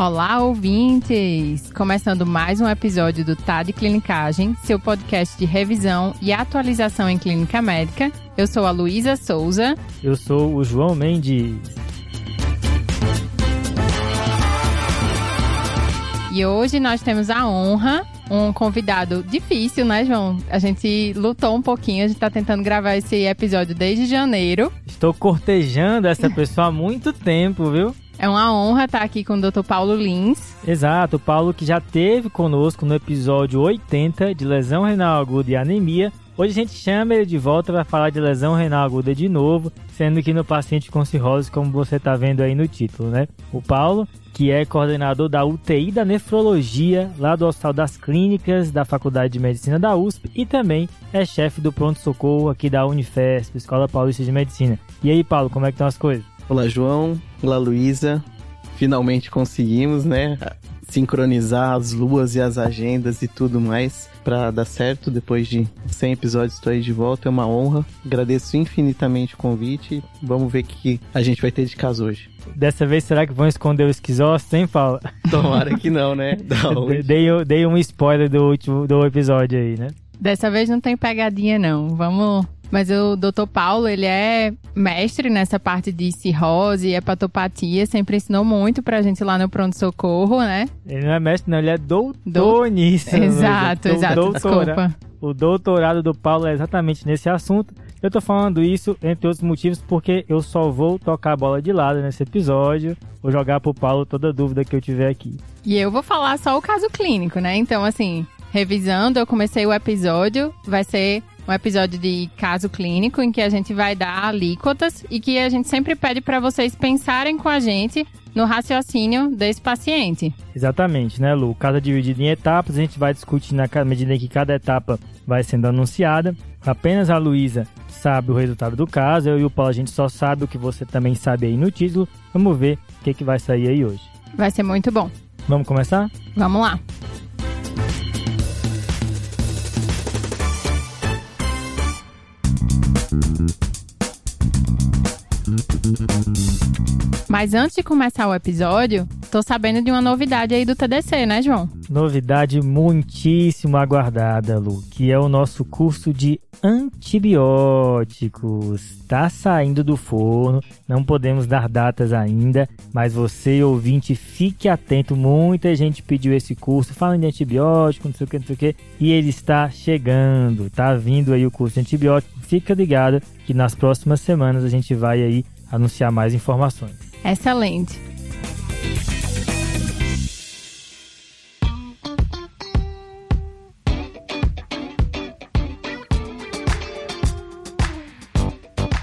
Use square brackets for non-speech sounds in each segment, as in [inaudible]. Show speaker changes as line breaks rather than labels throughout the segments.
Olá, ouvintes! Começando mais um episódio do Tá de Clinicagem, seu podcast de revisão e atualização em clínica médica. Eu sou a Luísa Souza.
Eu sou o João Mendes.
E hoje nós temos a honra, um convidado difícil, né, João? A gente lutou um pouquinho, a gente tá tentando gravar esse episódio desde janeiro.
Estou cortejando essa [laughs] pessoa há muito tempo, viu?
É uma honra estar aqui com o Dr. Paulo Lins.
Exato, o Paulo que já teve conosco no episódio 80 de lesão renal aguda e anemia. Hoje a gente chama ele de volta para falar de lesão renal aguda de novo, sendo que no paciente com cirrose, como você está vendo aí no título, né? O Paulo, que é coordenador da UTI da nefrologia lá do Hospital das Clínicas da Faculdade de Medicina da USP e também é chefe do pronto-socorro aqui da Unifesp, Escola Paulista de Medicina. E aí, Paulo, como é que estão as coisas?
Olá, João. Olá, Luísa. Finalmente conseguimos, né? Sincronizar as luas e as agendas e tudo mais para dar certo. Depois de 100 episódios, estou aí de volta. É uma honra. Agradeço infinitamente o convite. Vamos ver o que a gente vai ter de caso hoje.
Dessa vez, será que vão esconder o esquizócio, hein, Paulo? [laughs]
Tomara que não, né? [laughs]
dei, dei um spoiler do último do episódio aí, né?
Dessa vez não tem pegadinha, não. Vamos mas o doutor Paulo, ele é mestre nessa parte de cirrose e hepatopatia, sempre ensinou muito pra gente lá no pronto-socorro, né?
Ele não é mestre, não, ele é [laughs] doutor Do... nisso.
Exato, exato, doutora... desculpa.
O doutorado do Paulo é exatamente nesse assunto. Eu tô falando isso, entre outros motivos, porque eu só vou tocar a bola de lado nesse episódio. Vou jogar pro Paulo toda dúvida que eu tiver aqui.
E eu vou falar só o caso clínico, né? Então, assim, revisando, eu comecei o episódio, vai ser um episódio de caso clínico em que a gente vai dar alíquotas e que a gente sempre pede para vocês pensarem com a gente no raciocínio desse paciente.
Exatamente, né, Lu? O caso é dividido em etapas, a gente vai discutir na medida em que cada etapa vai sendo anunciada. Apenas a Luísa sabe o resultado do caso, eu e o Paulo a gente só sabe o que você também sabe aí no título. Vamos ver o que, que vai sair aí hoje.
Vai ser muito bom.
Vamos começar?
Vamos lá. Mas antes de começar o episódio, tô sabendo de uma novidade aí do TDC, né, João?
Novidade muitíssimo aguardada, Lu, que é o nosso curso de antibióticos. Tá saindo do forno, não podemos dar datas ainda, mas você, ouvinte, fique atento. Muita gente pediu esse curso, falando de antibiótico, não sei o que, não sei o que, e ele está chegando. Tá vindo aí o curso de antibiótico. Fica ligado que nas próximas semanas a gente vai aí anunciar mais informações.
Excelente.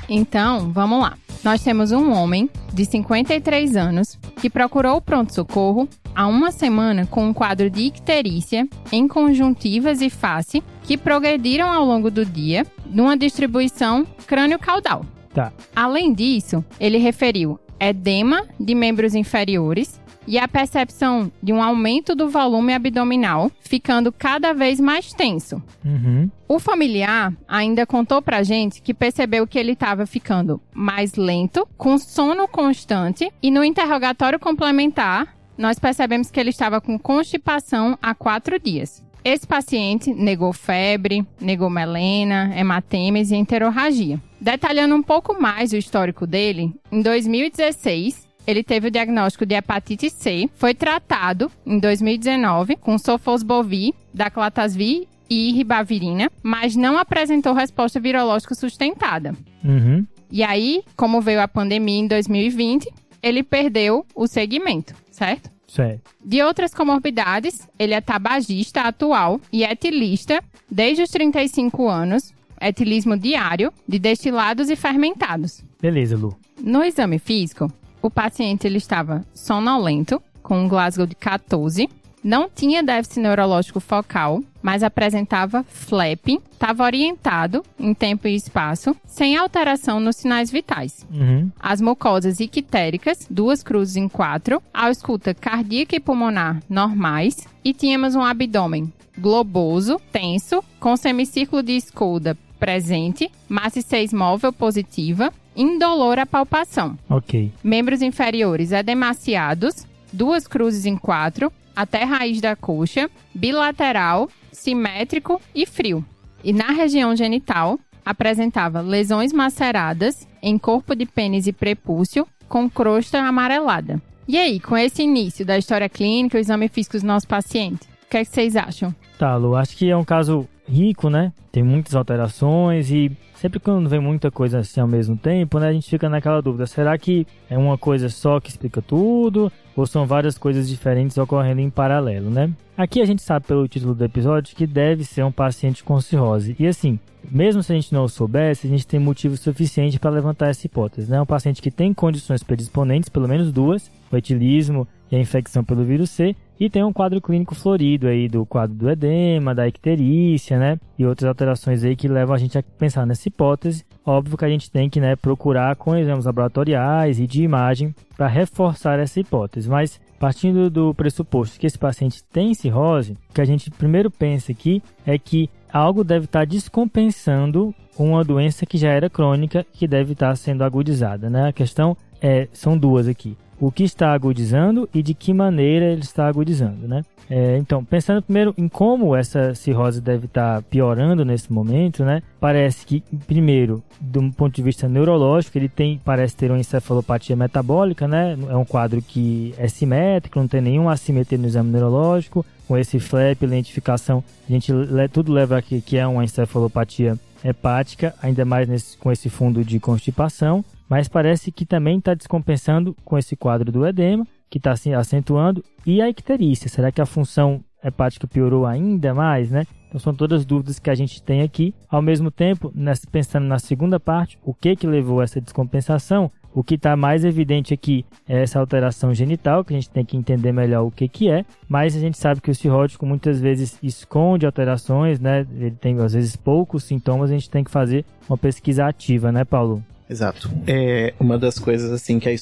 Então, vamos lá. Nós temos um homem de 53 anos que procurou o pronto-socorro há uma semana com um quadro de icterícia em conjuntivas e face que progrediram ao longo do dia numa distribuição crânio-caudal.
Tá.
Além disso, ele referiu edema de membros inferiores e a percepção de um aumento do volume abdominal, ficando cada vez mais tenso.
Uhum.
O familiar ainda contou pra gente que percebeu que ele estava ficando mais lento, com sono constante, e no interrogatório complementar, nós percebemos que ele estava com constipação há quatro dias. Esse paciente negou febre, negou melena, hematemes e enterorragia. Detalhando um pouco mais o histórico dele, em 2016, ele teve o diagnóstico de hepatite C, foi tratado em 2019 com sofosbuvir, daclatasvir e ribavirina, mas não apresentou resposta virológica sustentada.
Uhum.
E aí, como veio a pandemia em 2020, ele perdeu o segmento, certo?
Certo.
De outras comorbidades, ele é tabagista atual e etilista desde os 35 anos, etilismo diário de destilados e fermentados.
Beleza, Lu.
No exame físico, o paciente ele estava sonolento, com um Glasgow de 14, não tinha déficit neurológico focal, mas apresentava flapping, estava orientado em tempo e espaço, sem alteração nos sinais vitais.
Uhum.
As mucosas ictéricas, duas cruzes em quatro, a escuta cardíaca e pulmonar normais, e tínhamos um abdômen globoso, tenso, com semicírculo de escolda presente, massa 6 móvel positiva, indolor à palpação.
Ok.
Membros inferiores edemaciados, duas cruzes em quatro, até raiz da coxa, bilateral, simétrico e frio. E na região genital, apresentava lesões maceradas em corpo de pênis e prepúcio com crosta amarelada. E aí, com esse início da história clínica, o exame físico do nosso paciente, o que, é que vocês acham?
Tá, Lu, acho que é um caso rico, né? Tem muitas alterações e sempre quando vem muita coisa assim ao mesmo tempo, né, a gente fica naquela dúvida: será que é uma coisa só que explica tudo? Ou são várias coisas diferentes ocorrendo em paralelo, né? Aqui a gente sabe pelo título do episódio que deve ser um paciente com cirrose. E assim, mesmo se a gente não soubesse, a gente tem motivo suficiente para levantar essa hipótese. Né? Um paciente que tem condições predisponentes, pelo menos duas, o etilismo e a infecção pelo vírus C, e tem um quadro clínico florido aí do quadro do edema, da icterícia, né? E outras alterações aí que levam a gente a pensar nessa hipótese. Óbvio que a gente tem que né, procurar com exames laboratoriais e de imagem para reforçar essa hipótese. Mas partindo do pressuposto que esse paciente tem cirrose, o que a gente primeiro pensa aqui é que algo deve estar descompensando uma doença que já era crônica que deve estar sendo agudizada, né? A questão é, são duas aqui o que está agudizando e de que maneira ele está agudizando, né? É, então, pensando primeiro em como essa cirrose deve estar piorando nesse momento, né? Parece que, primeiro, um ponto de vista neurológico, ele tem, parece ter uma encefalopatia metabólica, né? É um quadro que é simétrico, não tem nenhuma assimetria no exame neurológico. Com esse flap, lentificação, a gente tudo leva aqui que é uma encefalopatia hepática, ainda mais nesse, com esse fundo de constipação mas parece que também está descompensando com esse quadro do edema, que está se acentuando, e a icterícia. Será que a função hepática piorou ainda mais, né? Então são todas dúvidas que a gente tem aqui. Ao mesmo tempo, pensando na segunda parte, o que que levou a essa descompensação? O que está mais evidente aqui é essa alteração genital, que a gente tem que entender melhor o que, que é, mas a gente sabe que o cirrótico muitas vezes esconde alterações, né? Ele tem às vezes poucos sintomas, a gente tem que fazer uma pesquisa ativa, né, Paulo?
Exato. É uma das coisas assim que a,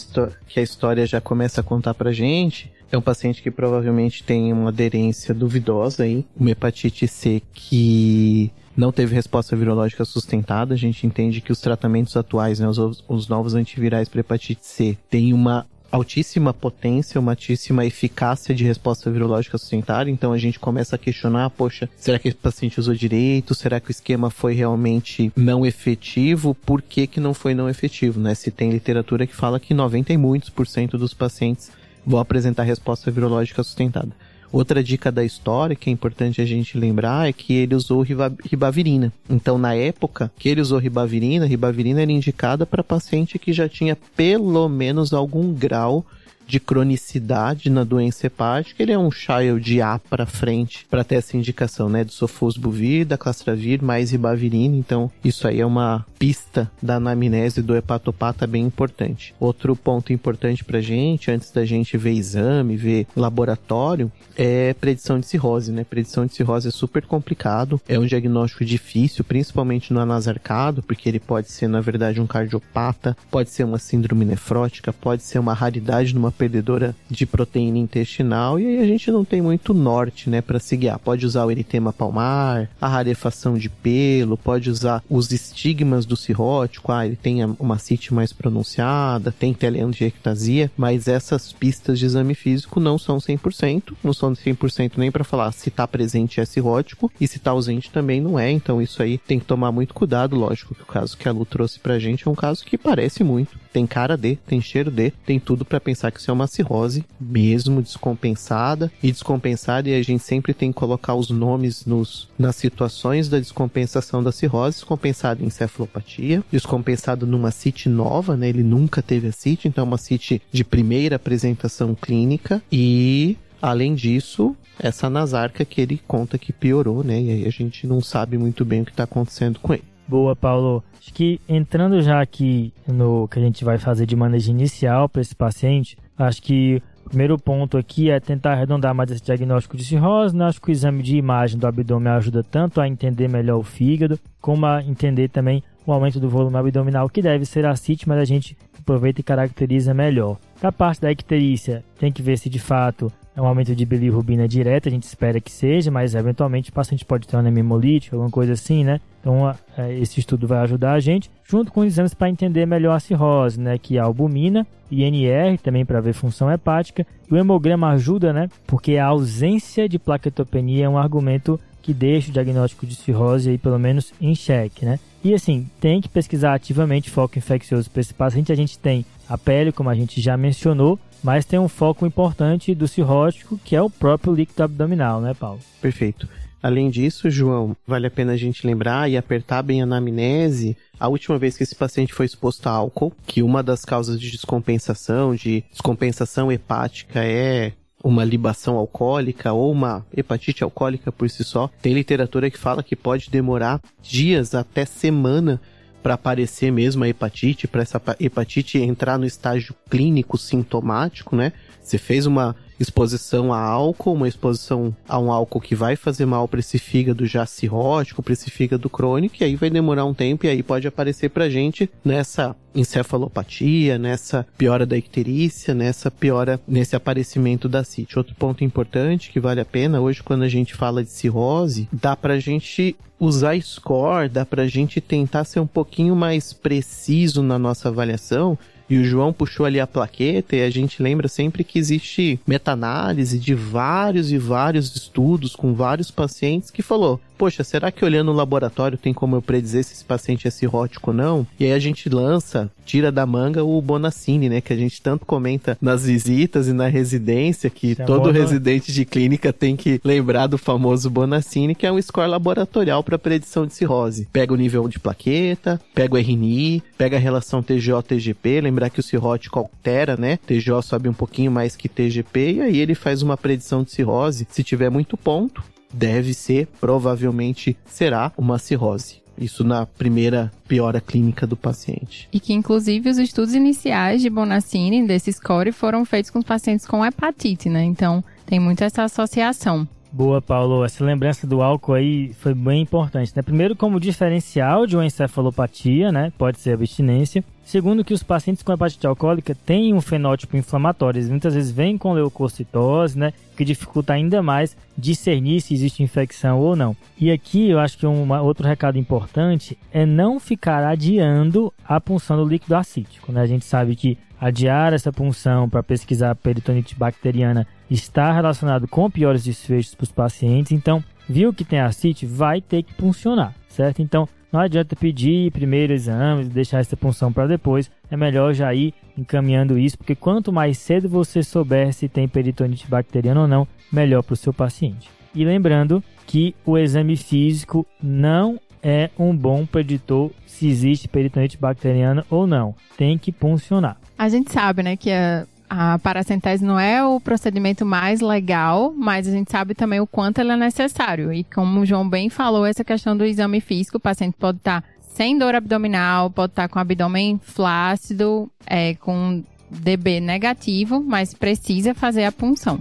que a história já começa a contar pra gente é um paciente que provavelmente tem uma aderência duvidosa aí, uma hepatite C que não teve resposta virológica sustentada. A gente entende que os tratamentos atuais, né, os, os novos antivirais para hepatite C, têm uma altíssima potência, uma altíssima eficácia de resposta virológica sustentada, então a gente começa a questionar, poxa, será que esse paciente usou direito? Será que o esquema foi realmente não efetivo? Por que que não foi não efetivo, né? Se tem literatura que fala que 90 e muitos por cento dos pacientes vão apresentar resposta virológica sustentada. Outra dica da história que é importante a gente lembrar é que ele usou ribavirina. Então, na época que ele usou ribavirina, ribavirina era indicada para paciente que já tinha pelo menos algum grau de cronicidade na doença hepática, ele é um child A para frente para ter essa indicação, né, do sofosbuvir, da clastravir mais ribavirina, então isso aí é uma pista da anamnese do hepatopata bem importante. Outro ponto importante pra gente, antes da gente ver exame, ver laboratório, é predição de cirrose, né? Predição de cirrose é super complicado, é um diagnóstico difícil, principalmente no anasarcado, porque ele pode ser, na verdade, um cardiopata, pode ser uma síndrome nefrótica, pode ser uma raridade numa perdedora de proteína intestinal e aí a gente não tem muito norte, né, para se guiar. Pode usar o eritema palmar, a rarefação de pelo, pode usar os estigmas do cirrótico, ah, ele tem uma cite mais pronunciada, tem teleangiectasia, mas essas pistas de exame físico não são 100%, não são 100% nem para falar se tá presente é cirrótico e se tá ausente também não é, então isso aí tem que tomar muito cuidado, lógico que o caso que a Lu trouxe pra gente é um caso que parece muito, tem cara de, tem cheiro de, tem tudo para pensar que isso é uma cirrose, mesmo descompensada e descompensada, e a gente sempre tem que colocar os nomes nos, nas situações da descompensação da cirrose, descompensado em encefalopatia, descompensado numa CIT nova, né? Ele nunca teve a CIT, então é uma CIT de primeira apresentação clínica e Além disso, essa nasarca que ele conta que piorou, né? E aí a gente não sabe muito bem o que está acontecendo com ele.
Boa, Paulo. Acho que entrando já aqui no que a gente vai fazer de manejo inicial para esse paciente, acho que o primeiro ponto aqui é tentar arredondar mais esse diagnóstico de cirrose. Né? Acho que o exame de imagem do abdômen ajuda tanto a entender melhor o fígado, como a entender também o aumento do volume abdominal, que deve ser ascite, mas a gente aproveita e caracteriza melhor. Da parte da icterícia, tem que ver se de fato é um aumento de bilirrubina direta, a gente espera que seja, mas eventualmente o paciente pode ter uma anemia hemolítica, alguma coisa assim, né? Então, é, esse estudo vai ajudar a gente, junto com exames para entender melhor a cirrose, né? Que é a albumina, INR, também para ver função hepática. E o hemograma ajuda, né? Porque a ausência de plaquetopenia é um argumento que deixa o diagnóstico de cirrose aí pelo menos em xeque, né? E assim, tem que pesquisar ativamente foco infeccioso para esse paciente. A gente tem a pele, como a gente já mencionou, mas tem um foco importante do cirrótico, que é o próprio líquido abdominal, né, Paulo?
Perfeito. Além disso, João, vale a pena a gente lembrar e apertar bem a anamnese. A última vez que esse paciente foi exposto a álcool, que uma das causas de descompensação, de descompensação hepática é uma libação alcoólica ou uma hepatite alcoólica por si só. Tem literatura que fala que pode demorar dias até semana para aparecer mesmo a hepatite, para essa hepatite entrar no estágio clínico sintomático, né? Você fez uma exposição a álcool, uma exposição a um álcool que vai fazer mal para esse fígado já cirrótico, para esse fígado crônico, e aí vai demorar um tempo e aí pode aparecer pra gente nessa encefalopatia, nessa piora da icterícia, nessa piora, nesse aparecimento da CIT. Outro ponto importante que vale a pena, hoje quando a gente fala de cirrose, dá pra gente usar score, dá pra gente tentar ser um pouquinho mais preciso na nossa avaliação, e o João puxou ali a plaqueta e a gente lembra sempre que existe meta-análise de vários e vários estudos com vários pacientes que falou: poxa, será que olhando o laboratório tem como eu predizer se esse paciente é cirrótico ou não? E aí a gente lança, tira da manga o Bonacini, né? Que a gente tanto comenta nas visitas e na residência, que é todo residente de clínica tem que lembrar do famoso Bonacini, que é um score laboratorial para predição de cirrose. Pega o nível de plaqueta, pega o RNI, pega a relação TGO-TGP, lembrar que o cirrótico altera, né? TGO sobe um pouquinho mais que TGP, e aí ele faz uma predição de cirrose. Se tiver muito ponto, deve ser, provavelmente será uma cirrose. Isso na primeira piora clínica do paciente.
E que, inclusive, os estudos iniciais de Bonacini, desse score, foram feitos com pacientes com hepatite, né? Então, tem muito essa associação.
Boa, Paulo. Essa lembrança do álcool aí foi bem importante, né? Primeiro, como diferencial de uma encefalopatia, né? Pode ser abstinência. Segundo, que os pacientes com hepatite alcoólica têm um fenótipo inflamatório. Eles muitas vezes vêm com leucocitose, né? Que dificulta ainda mais discernir se existe infecção ou não. E aqui eu acho que um outro recado importante é não ficar adiando a punção do líquido acítico, né? A gente sabe que adiar essa punção para pesquisar a peritonite bacteriana está relacionado com piores desfechos para os pacientes. Então, viu que tem ascite, vai ter que funcionar, certo? Então, não adianta pedir primeiro exame, deixar essa punção para depois. É melhor já ir encaminhando isso, porque quanto mais cedo você souber se tem peritonite bacteriana ou não, melhor para o seu paciente. E lembrando que o exame físico não é um bom preditor se existe peritonite bacteriana ou não. Tem que funcionar.
A gente sabe, né, que a, a paracentese não é o procedimento mais legal, mas a gente sabe também o quanto ele é necessário. E como o João bem falou, essa questão do exame físico, o paciente pode estar sem dor abdominal, pode estar com abdômen flácido, é, com DB negativo, mas precisa fazer a punção.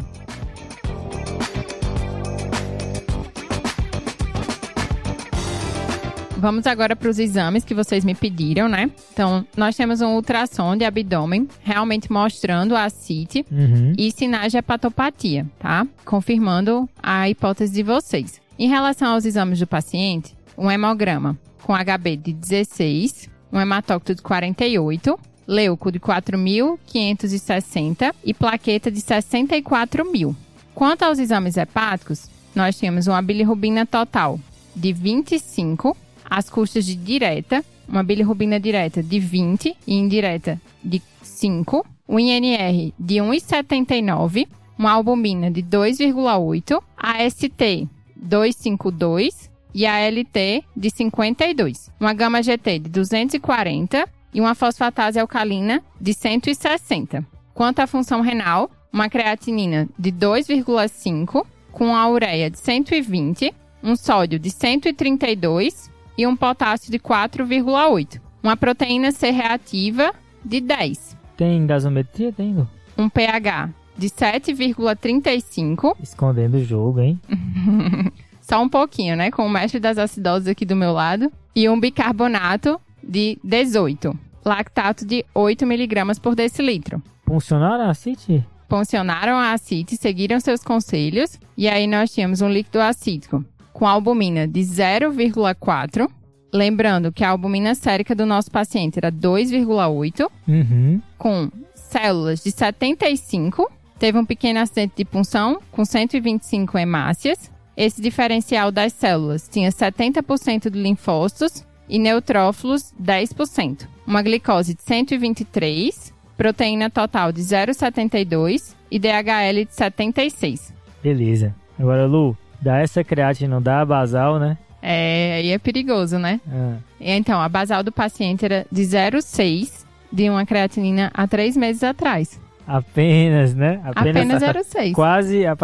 Vamos agora para os exames que vocês me pediram, né? Então, nós temos um ultrassom de abdômen, realmente mostrando a CIT uhum. e sinais de hepatopatia, tá? Confirmando a hipótese de vocês. Em relação aos exames do paciente, um hemograma com HB de 16, um hematócrito de 48, leuco de 4.560 e plaqueta de 64 mil. Quanto aos exames hepáticos, nós temos uma bilirrubina total de 25, as custas de direta, uma bilirrubina direta de 20 e indireta de 5, o INR de 1,79, uma albumina de 2,8, a ST 252 e a LT de 52, uma gama GT de 240 e uma fosfatase alcalina de 160. Quanto à função renal, uma creatinina de 2,5 com a ureia de 120, um sódio de 132 e um potássio de 4,8. Uma proteína C reativa de 10.
Tem gasometria? Tem,
Um pH de 7,35.
Escondendo o jogo, hein? [laughs]
Só um pouquinho, né? Com o mestre das acidoses aqui do meu lado. E um bicarbonato de 18. Lactato de 8 miligramas por decilitro.
Funcionaram a CIT?
Funcionaram a ACIT, seguiram seus conselhos, e aí nós tínhamos um líquido acítico com albumina de 0,4. Lembrando que a albumina sérica do nosso paciente era 2,8,
Uhum.
com células de 75. Teve um pequeno acidente de punção com 125 hemácias. Esse diferencial das células tinha 70% de linfócitos e neutrófilos 10%. Uma glicose de 123, proteína total de 0,72 e DHL de 76.
Beleza. Agora, Lu, dá essa creatina, não dá a basal, né?
É, aí é perigoso, né?
Ah,
Então, a basal do paciente era de 0,6 de uma creatinina há três meses atrás.
apenas, né?
Apenas 0,6.
Quase a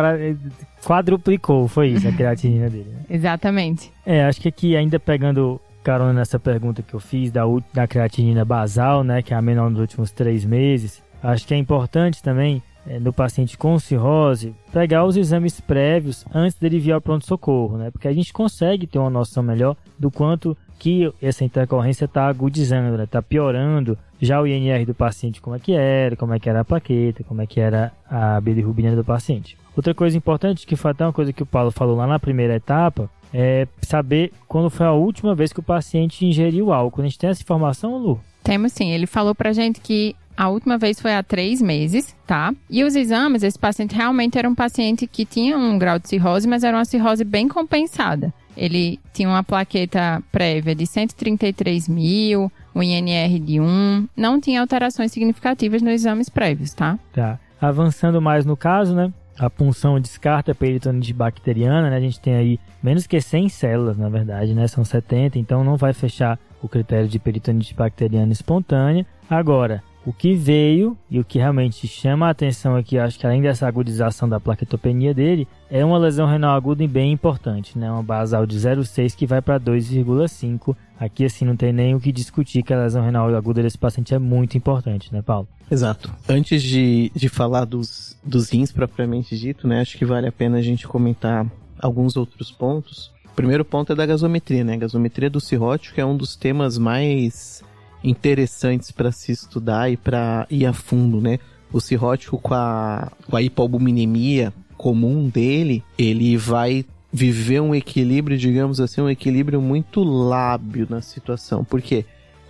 quadruplicou, foi isso, a creatinina dele. né? [laughs]
Exatamente.
É, acho que aqui ainda pegando carona nessa pergunta que eu fiz da, da creatinina basal, né, que é a menor nos últimos três meses, acho que é importante também no paciente com cirrose pegar os exames prévios antes dele vir ao pronto-socorro, né, porque a gente consegue ter uma noção melhor do quanto que essa intercorrência está agudizando, está tá piorando já o INR do paciente, como é que era, como é que era a plaqueta, como é que era a bilirrubina do paciente. Outra coisa importante, que foi até uma coisa que o Paulo falou lá na primeira etapa, é saber quando foi a última vez que o paciente ingeriu álcool. A gente tem essa informação, Lu?
Temos sim. Ele falou pra gente que a última vez foi há três meses, tá? E os exames, esse paciente realmente era um paciente que tinha um grau de cirrose, mas era uma cirrose bem compensada. Ele tinha uma plaqueta prévia de 133 mil, um INR de 1, não tinha alterações significativas nos exames prévios, tá?
Tá. Avançando mais no caso, né? A punção descarta a peritonite bacteriana, né? A gente tem aí menos que 100 células, na verdade, né? São 70, então não vai fechar o critério de peritonite bacteriana espontânea. Agora, o que veio e o que realmente chama a atenção aqui, acho que além dessa agudização da plaquetopenia dele, é uma lesão renal aguda e bem importante, né? Uma basal de 0,6 que vai para 2,5. Aqui, assim, não tem nem o que discutir que a lesão renal aguda desse paciente é muito importante, né, Paulo?
Exato. Antes de, de falar dos, dos rins propriamente dito, né? Acho que vale a pena a gente comentar alguns outros pontos. O primeiro ponto é da gasometria, né? A gasometria do cirrótico é um dos temas mais interessantes para se estudar e para ir a fundo, né? O cirrótico com a, com a hipoalbuminemia comum dele, ele vai viver um equilíbrio, digamos assim, um equilíbrio muito lábio na situação. Porque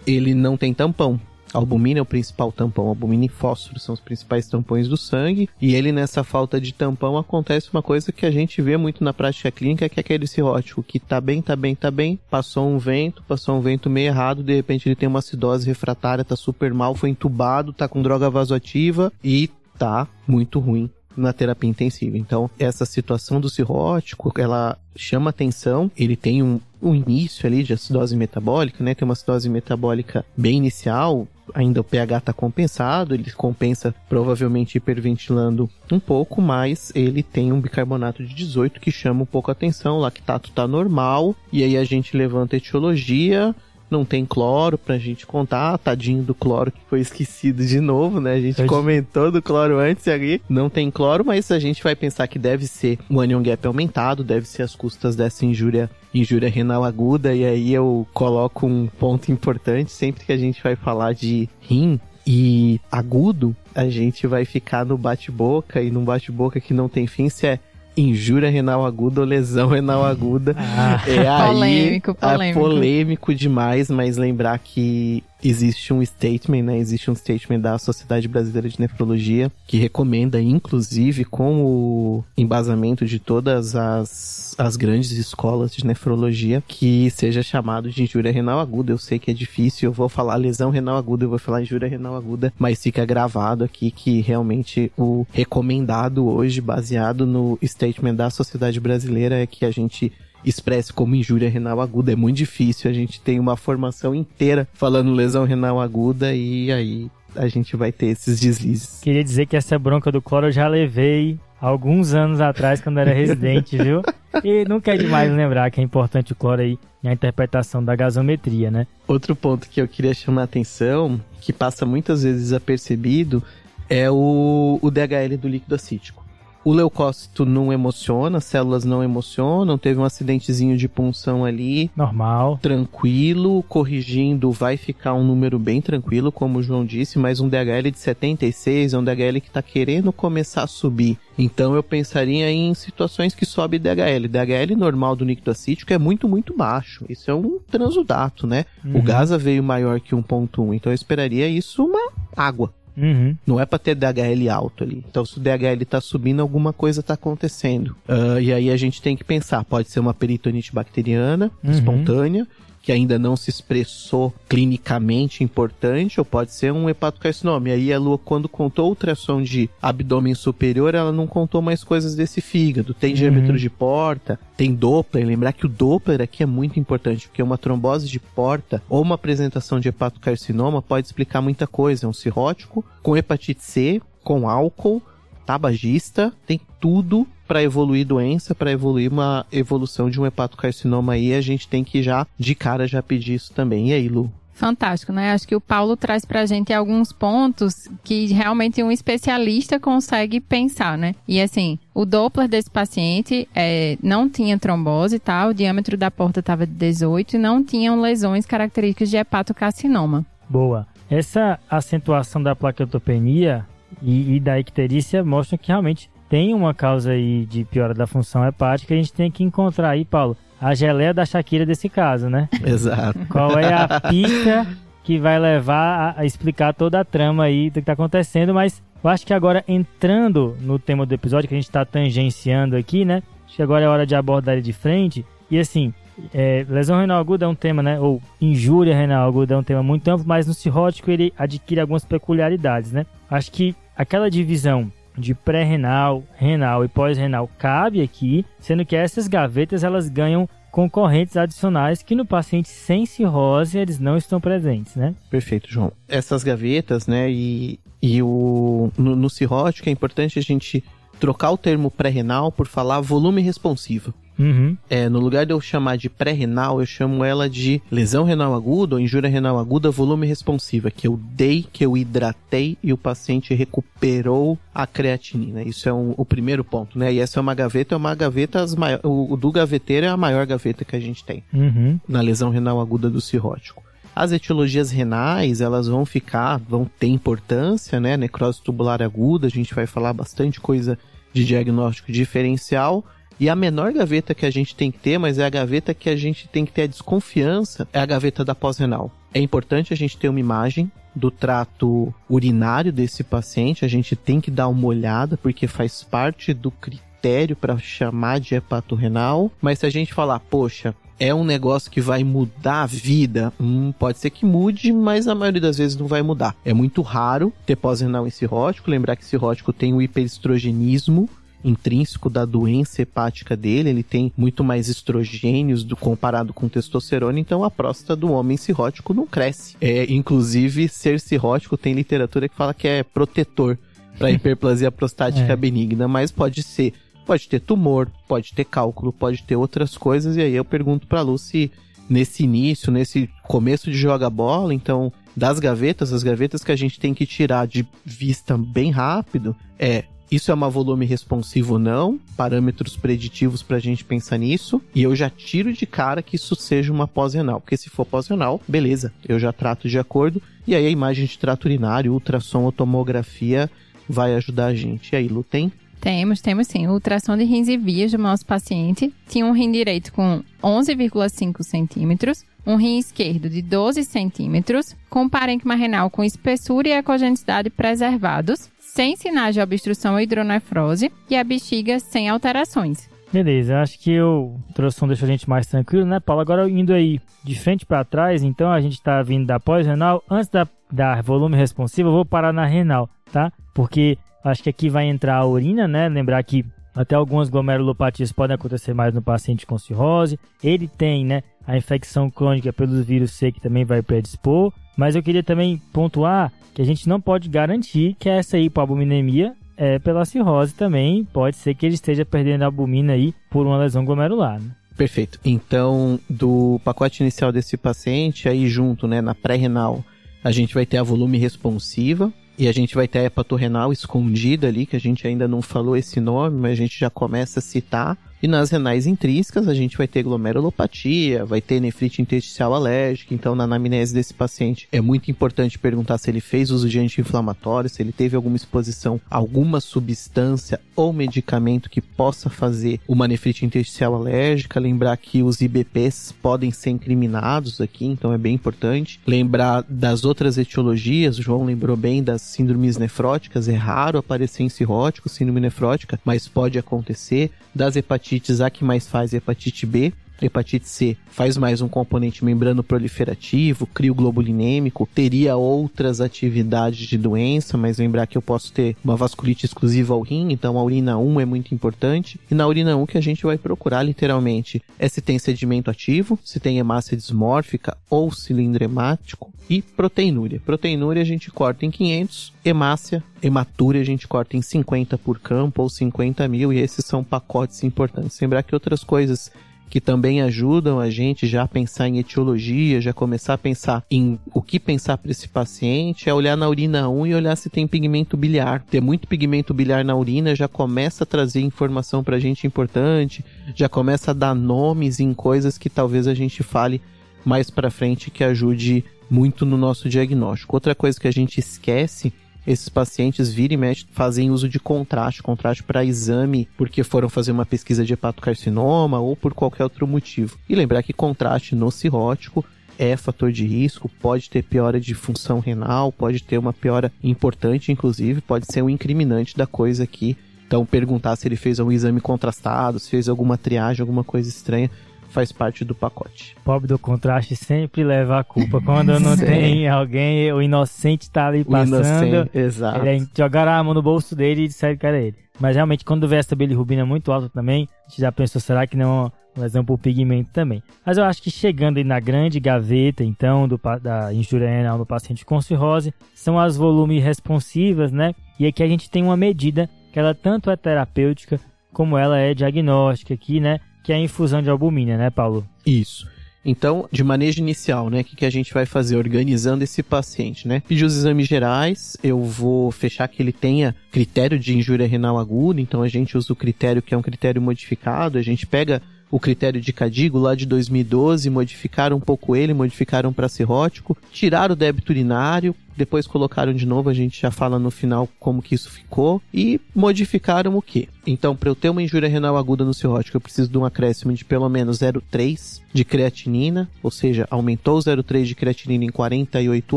ele não tem tampão. Albumina é o principal tampão, albumina e fósforo são os principais tampões do sangue, e ele nessa falta de tampão acontece uma coisa que a gente vê muito na prática clínica, que é aquele cirrótico que tá bem, tá bem, tá bem, passou um vento, passou um vento meio errado, de repente ele tem uma acidose refratária, tá super mal, foi entubado, tá com droga vasoativa e tá muito ruim na terapia intensiva. Então, essa situação do cirrótico, ela chama atenção, ele tem um, um início ali de acidose metabólica, né? Tem uma acidose metabólica bem inicial, ainda o pH está compensado, ele compensa provavelmente hiperventilando um pouco, mas ele tem um bicarbonato de 18 que chama um pouco a atenção, o lactato tá normal, e aí a gente levanta a etiologia, não tem cloro pra gente contar, tadinho do cloro que foi esquecido de novo, né? A gente comentou do cloro antes ali, não tem cloro, mas a gente vai pensar que deve ser o anion gap aumentado, deve ser as custas dessa injúria, injúria renal aguda, e aí eu coloco um ponto importante, sempre que a gente vai falar de rim, e agudo, a gente vai ficar no bate-boca e num bate-boca que não tem fim se é injúria renal aguda ou lesão renal aguda.
Ah,
É aí
Polêmico,
é
polêmico.
polêmico demais, mas lembrar que existe um statement, né? Existe um statement da Sociedade Brasileira de Nefrologia que recomenda, inclusive, com o embasamento de todas as, as grandes escolas de nefrologia, que seja chamado de injúria renal aguda. Eu sei que é difícil, eu vou falar lesão renal aguda, eu vou falar injúria renal aguda, mas fica gravado aqui que realmente o recomendado hoje, baseado no statement da Sociedade Brasileira, é que a gente expresse como injúria renal aguda. É muito difícil, a gente tem uma formação inteira falando lesão renal aguda e aí a gente vai ter esses deslizes.
queria dizer que essa bronca do cloro eu já levei alguns anos atrás quando era residente, viu? E nunca é demais lembrar que é importante o cloro aí na interpretação da gasometria, né?
Outro ponto que eu queria chamar a atenção, que passa muitas vezes desapercebido, é o, o DHL do líquido acítico. O leucócito não emociona, as células não emocionam, teve um acidentezinho de punção ali.
Normal.
Tranquilo, corrigindo, vai ficar um número bem tranquilo, como o João disse, mas um DHL de 76 é um DHL que está querendo começar a subir. Então eu pensaria em situações que sobe DHL. DHL normal do níquido acítico é muito, muito baixo. Isso é um transudato, né? Uhum. O Gaza veio maior que 1.1, então eu esperaria isso uma água.
Uhum.
Não é para ter DHL alto ali. Então, se o DHL tá subindo, alguma coisa tá acontecendo. Uh, e aí a gente tem que pensar: pode ser uma peritonite bacteriana, uhum. espontânea, que ainda não se expressou clinicamente importante, ou pode ser um hepatocarcinoma. E aí a Lua, quando contou ultrassom de abdômen superior, ela não contou mais coisas desse fígado. Tem diâmetro uhum. de porta, tem Doppler. Lembrar que o Doppler aqui é muito importante, porque uma trombose de porta ou uma apresentação de hepatocarcinoma pode explicar muita coisa. É um cirrótico com hepatite C, com álcool, tabagista, tem tudo para evoluir doença, para evoluir uma evolução de um hepatocarcinoma aí, a gente tem que já, de cara, já pedir isso também. E aí, Lu?
Fantástico, né? Acho que o Paulo traz pra gente alguns pontos que realmente um especialista consegue pensar, né? E assim, o Doppler desse paciente é, não tinha trombose, tá? O diâmetro da porta estava de 18 e não tinham lesões características de hepatocarcinoma.
Boa. Essa acentuação da plaquetopenia e, e da icterícia mostram que realmente tem uma causa aí de piora da função hepática, a gente tem que encontrar aí, Paulo, a geleia da Shakira desse caso, né? [laughs]
Exato.
Qual é a pista que vai levar a, explicar toda a trama aí do que está acontecendo, mas eu acho que agora entrando no tema do episódio que a gente está tangenciando aqui, né? Acho que agora é hora de abordar ele de frente. E assim, é, lesão renal aguda é um tema, né? Ou injúria renal aguda é um tema muito amplo, mas no cirrótico ele adquire algumas peculiaridades, né? Acho que aquela divisão de pré-renal, renal e pós-renal cabe aqui, sendo que essas gavetas elas ganham concorrentes adicionais que no paciente sem cirrose eles não estão presentes, né?
Perfeito, João. Essas gavetas, né, e, e o no, no cirrótico é importante a gente trocar o termo pré-renal por falar volume responsivo.
Uhum.
É, no lugar de eu chamar de pré-renal, eu chamo ela de lesão renal aguda ou injúria renal aguda volume responsiva, que eu dei, que eu hidratei e o paciente recuperou a creatinina. Isso é um, o primeiro ponto, né? E essa é uma gaveta, é uma gaveta, as maior, o, o do gaveteiro é a maior gaveta que a gente tem
uhum.
na lesão renal aguda do cirrótico. As etiologias renais, elas vão ficar, vão ter importância, né? Necrose tubular aguda, a gente vai falar bastante coisa de diagnóstico diferencial, e a menor gaveta que a gente tem que ter, mas é a gaveta que a gente tem que ter a desconfiança, é a gaveta da pós-renal. É importante a gente ter uma imagem do trato urinário desse paciente, a gente tem que dar uma olhada, porque faz parte do critério para chamar de hepatorrenal. Mas se a gente falar, poxa, é um negócio que vai mudar a vida? Hum, pode ser que mude, mas a maioria das vezes não vai mudar. É muito raro ter pós-renal em cirrótico. Lembrar que cirrótico tem o hiperestrogenismo, intrínseco da doença hepática dele, ele tem muito mais estrogênios do comparado com testosterona, então a próstata do homem cirrótico não cresce. É, inclusive, ser cirrótico tem literatura que fala que é protetor para [laughs] hiperplasia prostática é. benigna, mas pode ser, pode ter tumor, pode ter cálculo, pode ter outras coisas, e aí eu pergunto para Lu se nesse início, nesse começo de joga bola, então das gavetas, as gavetas que a gente tem que tirar de vista bem rápido é isso é uma volume responsivo ou não? Parâmetros preditivos para a gente pensar nisso. E eu já tiro de cara que isso seja uma pós-renal. Porque se for pós-renal, beleza, eu já trato de acordo. E aí a imagem de trato urinário, ultrassom ou tomografia vai ajudar a gente. E aí, Lu, tem?
Temos, temos sim. Ultrassom de rins e vias do nosso paciente tinha um rim direito com 11,5 centímetros, um rim esquerdo de 12 centímetros, com parênquima renal com espessura e ecogenicidade preservados, sem sinais de obstrução ou hidronefrose e a bexiga sem alterações.
Beleza, acho que o ultrassom deixou a gente mais tranquilo, né, Paulo? Agora indo aí de frente para trás, então a gente está vindo da pós-renal. Antes da, da volume responsivo, eu vou parar na renal, tá? Porque acho que aqui vai entrar a urina, né? Lembrar que até algumas glomerulopatias podem acontecer mais no paciente com cirrose. Ele tem, né, a infecção crônica pelos vírus C que também vai predispor. Mas eu queria também pontuar que a gente não pode garantir que essa hipoalbuminemia é pela cirrose também. Pode ser que ele esteja perdendo a albumina aí por uma lesão glomerular. Né?
Perfeito. Então, do pacote inicial desse paciente, aí junto, né, na pré-renal, a gente vai ter a volume responsiva, E a gente vai ter a hepatorrenal escondida ali, que a gente ainda não falou esse nome, mas a gente já começa a citar. E nas renais intrínsecas a gente vai ter glomerulopatia, vai ter nefrite intersticial alérgica. Então, na anamnese desse paciente, é muito importante perguntar se ele fez uso de anti-inflamatório, se ele teve alguma exposição a alguma substância ou medicamento que possa fazer uma nefrite intersticial alérgica. Lembrar que os IBPs podem ser incriminados aqui, então é bem importante. Lembrar das outras etiologias, o João lembrou bem das síndromes nefróticas, é raro aparecer em cirrótico, síndrome nefrótica, mas pode acontecer. Das hepatites hepatites A que mais faz hepatite B, hepatite C faz mais um componente membrano proliferativo, cria o globulinêmico, teria outras atividades de doença, mas lembrar que eu posso ter uma vasculite exclusiva ao rim, então a urina 1 é muito importante. E na urina 1 que a gente vai procurar literalmente é se tem sedimento ativo, se tem hemácia dismórfica ou cilindro hemático e proteinúria. Proteinúria a gente corta em 500, hemácia, hematúria a gente corta em 50 por campo ou 50 mil e esses são pacotes importantes. Lembrar que outras coisas que também ajudam a gente já a pensar em etiologia, já começar a pensar em o que pensar para esse paciente, é olhar na urina 1 e olhar se tem pigmento biliar. Ter muito pigmento biliar na urina já começa a trazer informação para a gente importante, já começa a dar nomes em coisas que talvez a gente fale mais para frente que ajude muito no nosso diagnóstico. Outra coisa que a gente esquece esses pacientes viram e mexe, fazem uso de contraste, contraste para exame, porque foram fazer uma pesquisa de hepatocarcinoma ou por qualquer outro motivo. E lembrar que contraste no cirrótico é fator de risco, pode ter piora de função renal, pode ter uma piora importante, inclusive, pode ser um incriminante da coisa aqui. Então, perguntar se ele fez um exame contrastado, se fez alguma triagem, alguma coisa estranha, faz parte do pacote.
Pobre do contraste sempre leva a culpa. [laughs] Quando não tem alguém, o inocente tá ali passando.
exato.
Ele jogaram a mão no bolso dele e disseram que era ele. Mas realmente, quando vê essa bilirrubina muito alta também, a gente já pensou, será que não é lesão por pigmento também? Mas eu acho que chegando aí na grande gaveta, então, do, da injúria renal no paciente com cirrose, são as volumes responsivas, né? E aqui a gente tem uma medida que ela tanto é terapêutica como ela é diagnóstica aqui, né? Que é a infusão de albumina, né, Paulo?
Isso. Então, de manejo inicial, né, o que, que a gente vai fazer? Organizando esse paciente, né? Pedir os exames gerais, eu vou fechar que ele tenha critério de injúria renal aguda, então a gente usa o critério que é um critério modificado, a gente pega o critério de Cadigo lá de 2012, modificaram um pouco ele, modificaram para cirrótico, tiraram o débito urinário, depois colocaram de novo, a gente já fala no final como que isso ficou, e modificaram o que? Então, para eu ter uma injúria renal aguda no cirrótico, eu preciso de um acréscimo de pelo menos 0,3 de creatinina, ou seja, aumentou 0,3 de creatinina em 48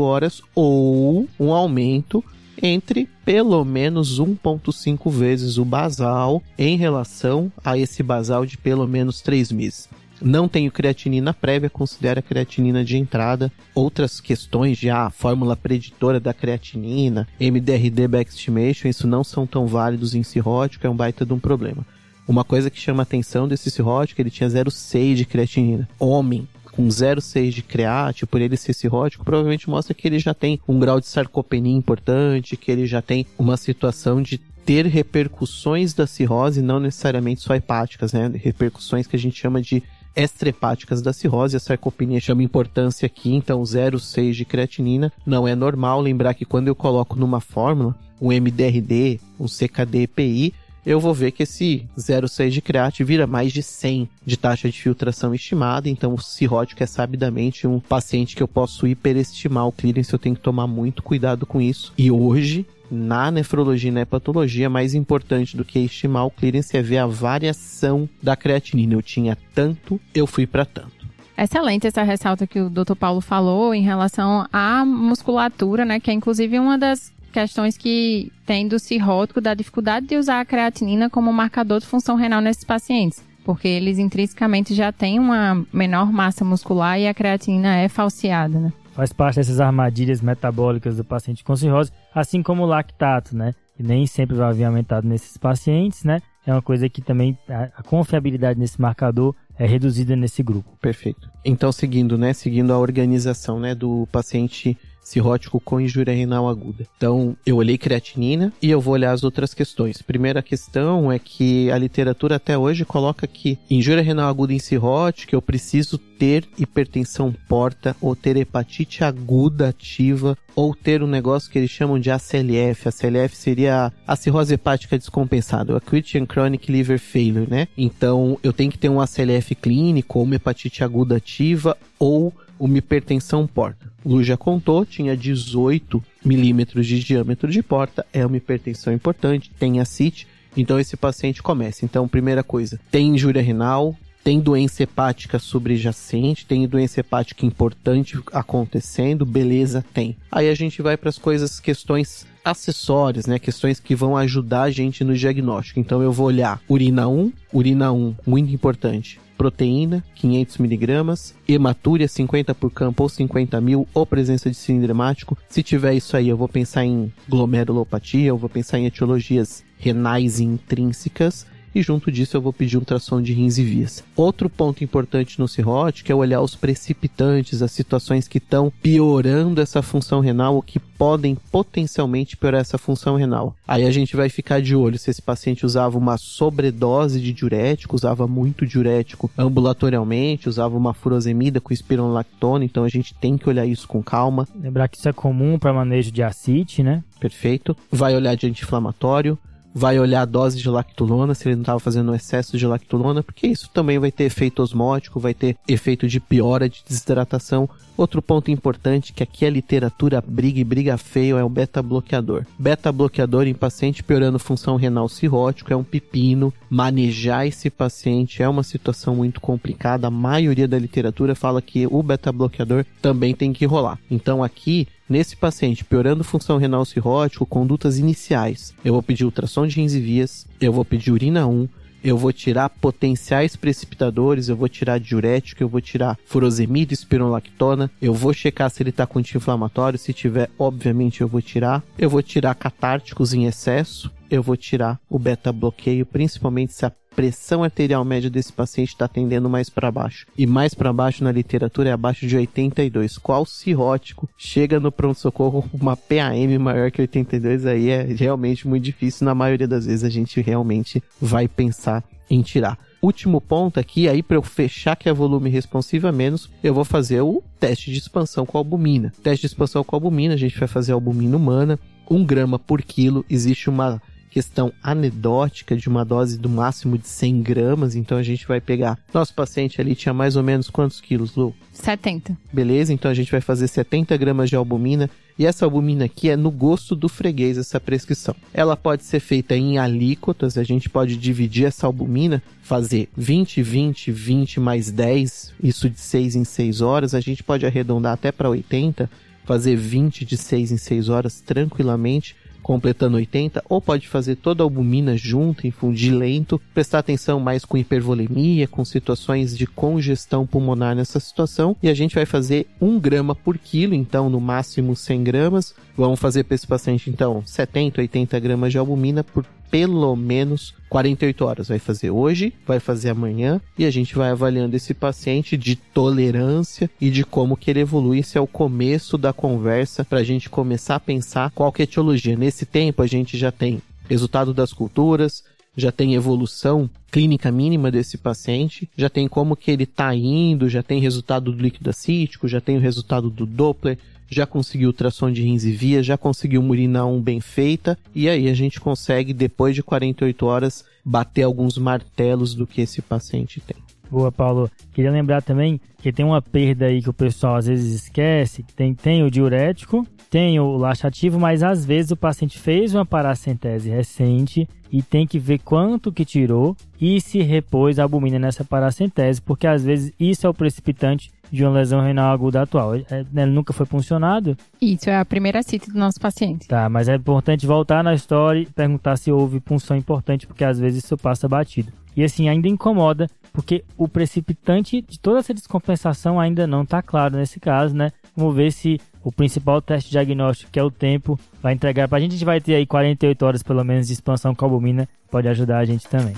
horas, ou um aumento entre pelo menos 1,5 vezes o basal em relação a esse basal de pelo menos 3 meses. Não tenho creatinina prévia, considera a creatinina de entrada. Outras questões de ah, fórmula preditora da creatinina, MDRD backstimation, isso não são tão válidos em cirrótico, é um baita de um problema. Uma coisa que chama a atenção desse cirrótico, ele tinha 0,6 de creatinina. Homem, com 0,6 de create, por ele ser cirrótico, provavelmente mostra que ele já tem um grau de sarcopenia importante, que ele já tem uma situação de ter repercussões da cirrose, não necessariamente só hepáticas, né? Repercussões que a gente chama de extrahepáticas da cirrose. A sarcopenia chama importância aqui, então 0,6 de creatinina não é normal. Lembrar que quando eu coloco numa fórmula um MDRD, um CKD-EPI, eu vou ver que esse 0,6 de create vira mais de 100 de taxa de filtração estimada, então o cirrótico é sabidamente um paciente que eu posso hiperestimar o clearance, eu tenho que tomar muito cuidado com isso. E hoje, na nefrologia e na hepatologia, mais importante do que estimar o clearance é ver a variação da creatinina. Eu tinha tanto, eu fui para tanto.
Excelente essa ressalta que o Dr. Paulo falou em relação à musculatura, né? Que é inclusive uma das questões que tem do cirrótico, da dificuldade de usar a creatinina como marcador de função renal nesses pacientes. Porque eles intrinsecamente já têm uma menor massa muscular e a creatinina é falseada, né?
Faz parte dessas armadilhas metabólicas do paciente com cirrose, assim como o lactato, né? Que nem sempre vai vir aumentado nesses pacientes, né? É uma coisa que também a confiabilidade nesse marcador é reduzida nesse grupo.
Perfeito. Então, seguindo, né? Seguindo a organização, né, do paciente cirrótico com injúria renal aguda. Então, eu olhei creatinina e eu vou olhar as outras questões. Primeira questão é que a literatura até hoje coloca que injúria renal aguda em cirrótico eu preciso ter hipertensão porta ou ter hepatite aguda ativa ou ter um negócio que eles chamam de ACLF. ACLF seria a cirrose hepática descompensada, o Acute and Chronic Liver Failure, né? Então, eu tenho que ter um ACLF clínico ou uma hepatite aguda ativa ou uma hipertensão porta. Lu já contou, tinha 18 milímetros de diâmetro de porta, é uma hipertensão importante, tem acite, então esse paciente começa. Então, primeira coisa, tem injúria renal, tem doença hepática subjacente, tem doença hepática importante acontecendo, beleza, tem. Aí a gente vai para as coisas, questões acessórias, né? Questões que vão ajudar a gente no diagnóstico. Então eu vou olhar urina 1, urina 1, muito importante proteína, 500 miligramas, hematúria, 50 por campo ou 50 mil, ou presença de cilindro hemático. Se tiver isso aí, eu vou pensar em glomerulopatia, eu vou pensar em etiologias renais intrínsecas e junto disso eu vou pedir ultrassom de rins e vias. Outro ponto importante no cirrótico é olhar os precipitantes, as situações que estão piorando essa função renal ou que podem potencialmente piorar essa função renal. Aí a gente vai ficar de olho se esse paciente usava uma sobredose de diurético, usava muito diurético ambulatorialmente, usava uma furosemida com espironolactona, então a gente tem que olhar isso com calma.
Lembrar que isso é comum para manejo de acite, né?
Perfeito. Vai olhar de anti-inflamatório vai olhar a dose de lactulona, se ele não estava fazendo excesso de lactulona, porque isso também vai ter efeito osmótico, vai ter efeito de piora de desidratação. Outro ponto importante que aqui a literatura briga e briga feio é o beta-bloqueador. Beta-bloqueador em paciente piorando função renal cirrótico é um pepino. Manejar esse paciente é uma situação muito complicada. A maioria da literatura fala que o beta-bloqueador também tem que rolar. Então aqui Nesse paciente piorando função renal cirrótico, condutas iniciais. Eu vou pedir ultrassom de rins e vias, eu vou pedir urina 1, eu vou tirar potenciais precipitadores, eu vou tirar diurético, eu vou tirar furosemida, espironolactona, eu vou checar se ele está com anti-inflamatório, se tiver, obviamente eu vou tirar. Eu vou tirar catárticos em excesso, eu vou tirar o beta-bloqueio, principalmente se a pressão arterial média desse paciente está tendendo mais para baixo. E mais para baixo na literatura é abaixo de 82. Qual cirrótico chega no pronto-socorro com uma PAM maior que 82? Aí é realmente muito difícil. Na maioria das vezes a gente realmente vai pensar em tirar. Último ponto aqui, aí para eu fechar que é volume responsivo a menos, eu vou fazer o teste de expansão com albumina. Teste de expansão com albumina, a gente vai fazer albumina humana, 1 grama por quilo. Existe uma questão anedótica de uma dose do máximo de 100 gramas, então a gente vai pegar. Nosso paciente ali tinha mais ou menos quantos quilos, Lu?
70.
Beleza, então a gente vai fazer 70 gramas de albumina. E essa albumina aqui é no gosto do freguês, essa prescrição. Ela pode ser feita em alíquotas, a gente pode dividir essa albumina, fazer 20, 20, 20 mais 10, isso de 6 em 6 horas. A gente pode arredondar até para 80, fazer 20 de 6 em 6 horas tranquilamente completando 80, ou pode fazer toda a albumina junto, infundir lento, prestar atenção mais com hipervolemia, com situações de congestão pulmonar nessa situação, e a gente vai fazer 1 grama por quilo, então no máximo 100 gramas. Vamos fazer para esse paciente então 70, 80 gramas de albumina por pelo menos 48 horas. Vai fazer hoje, vai fazer amanhã e a gente vai avaliando esse paciente de tolerância e de como que ele evolui. Esse é o começo da conversa para a gente começar a pensar qual que é a etiologia. Nesse tempo a gente já tem resultado das culturas, já tem evolução clínica mínima desse paciente, já tem como que ele está indo, já tem resultado do líquido acítico, já tem o resultado do Doppler, já conseguiu ultrassom de rins e via, já conseguiu urina 1 bem feita, e aí a gente consegue, depois de 48 horas, bater alguns martelos do que esse paciente tem.
Boa, Paulo. Queria lembrar também que tem uma perda aí que o pessoal às vezes esquece. Tem, tem o diurético, tem o laxativo, mas às vezes o paciente fez uma paracentese recente e tem que ver quanto que tirou e se repôs a albumina nessa paracentese, porque às vezes isso é o precipitante de uma lesão renal aguda atual. É, né, nunca foi funcionado?
Isso é a primeira cita do nosso paciente.
Tá, mas é importante voltar na história e perguntar se houve punção importante, porque às vezes isso passa batido. E assim, ainda incomoda, porque o precipitante de toda essa descompensação ainda não está claro nesse caso, né? Vamos ver se o principal teste diagnóstico, que é o tempo, vai entregar para a gente. A gente vai ter aí 48 horas pelo menos de expansão com albumina, pode ajudar a gente também.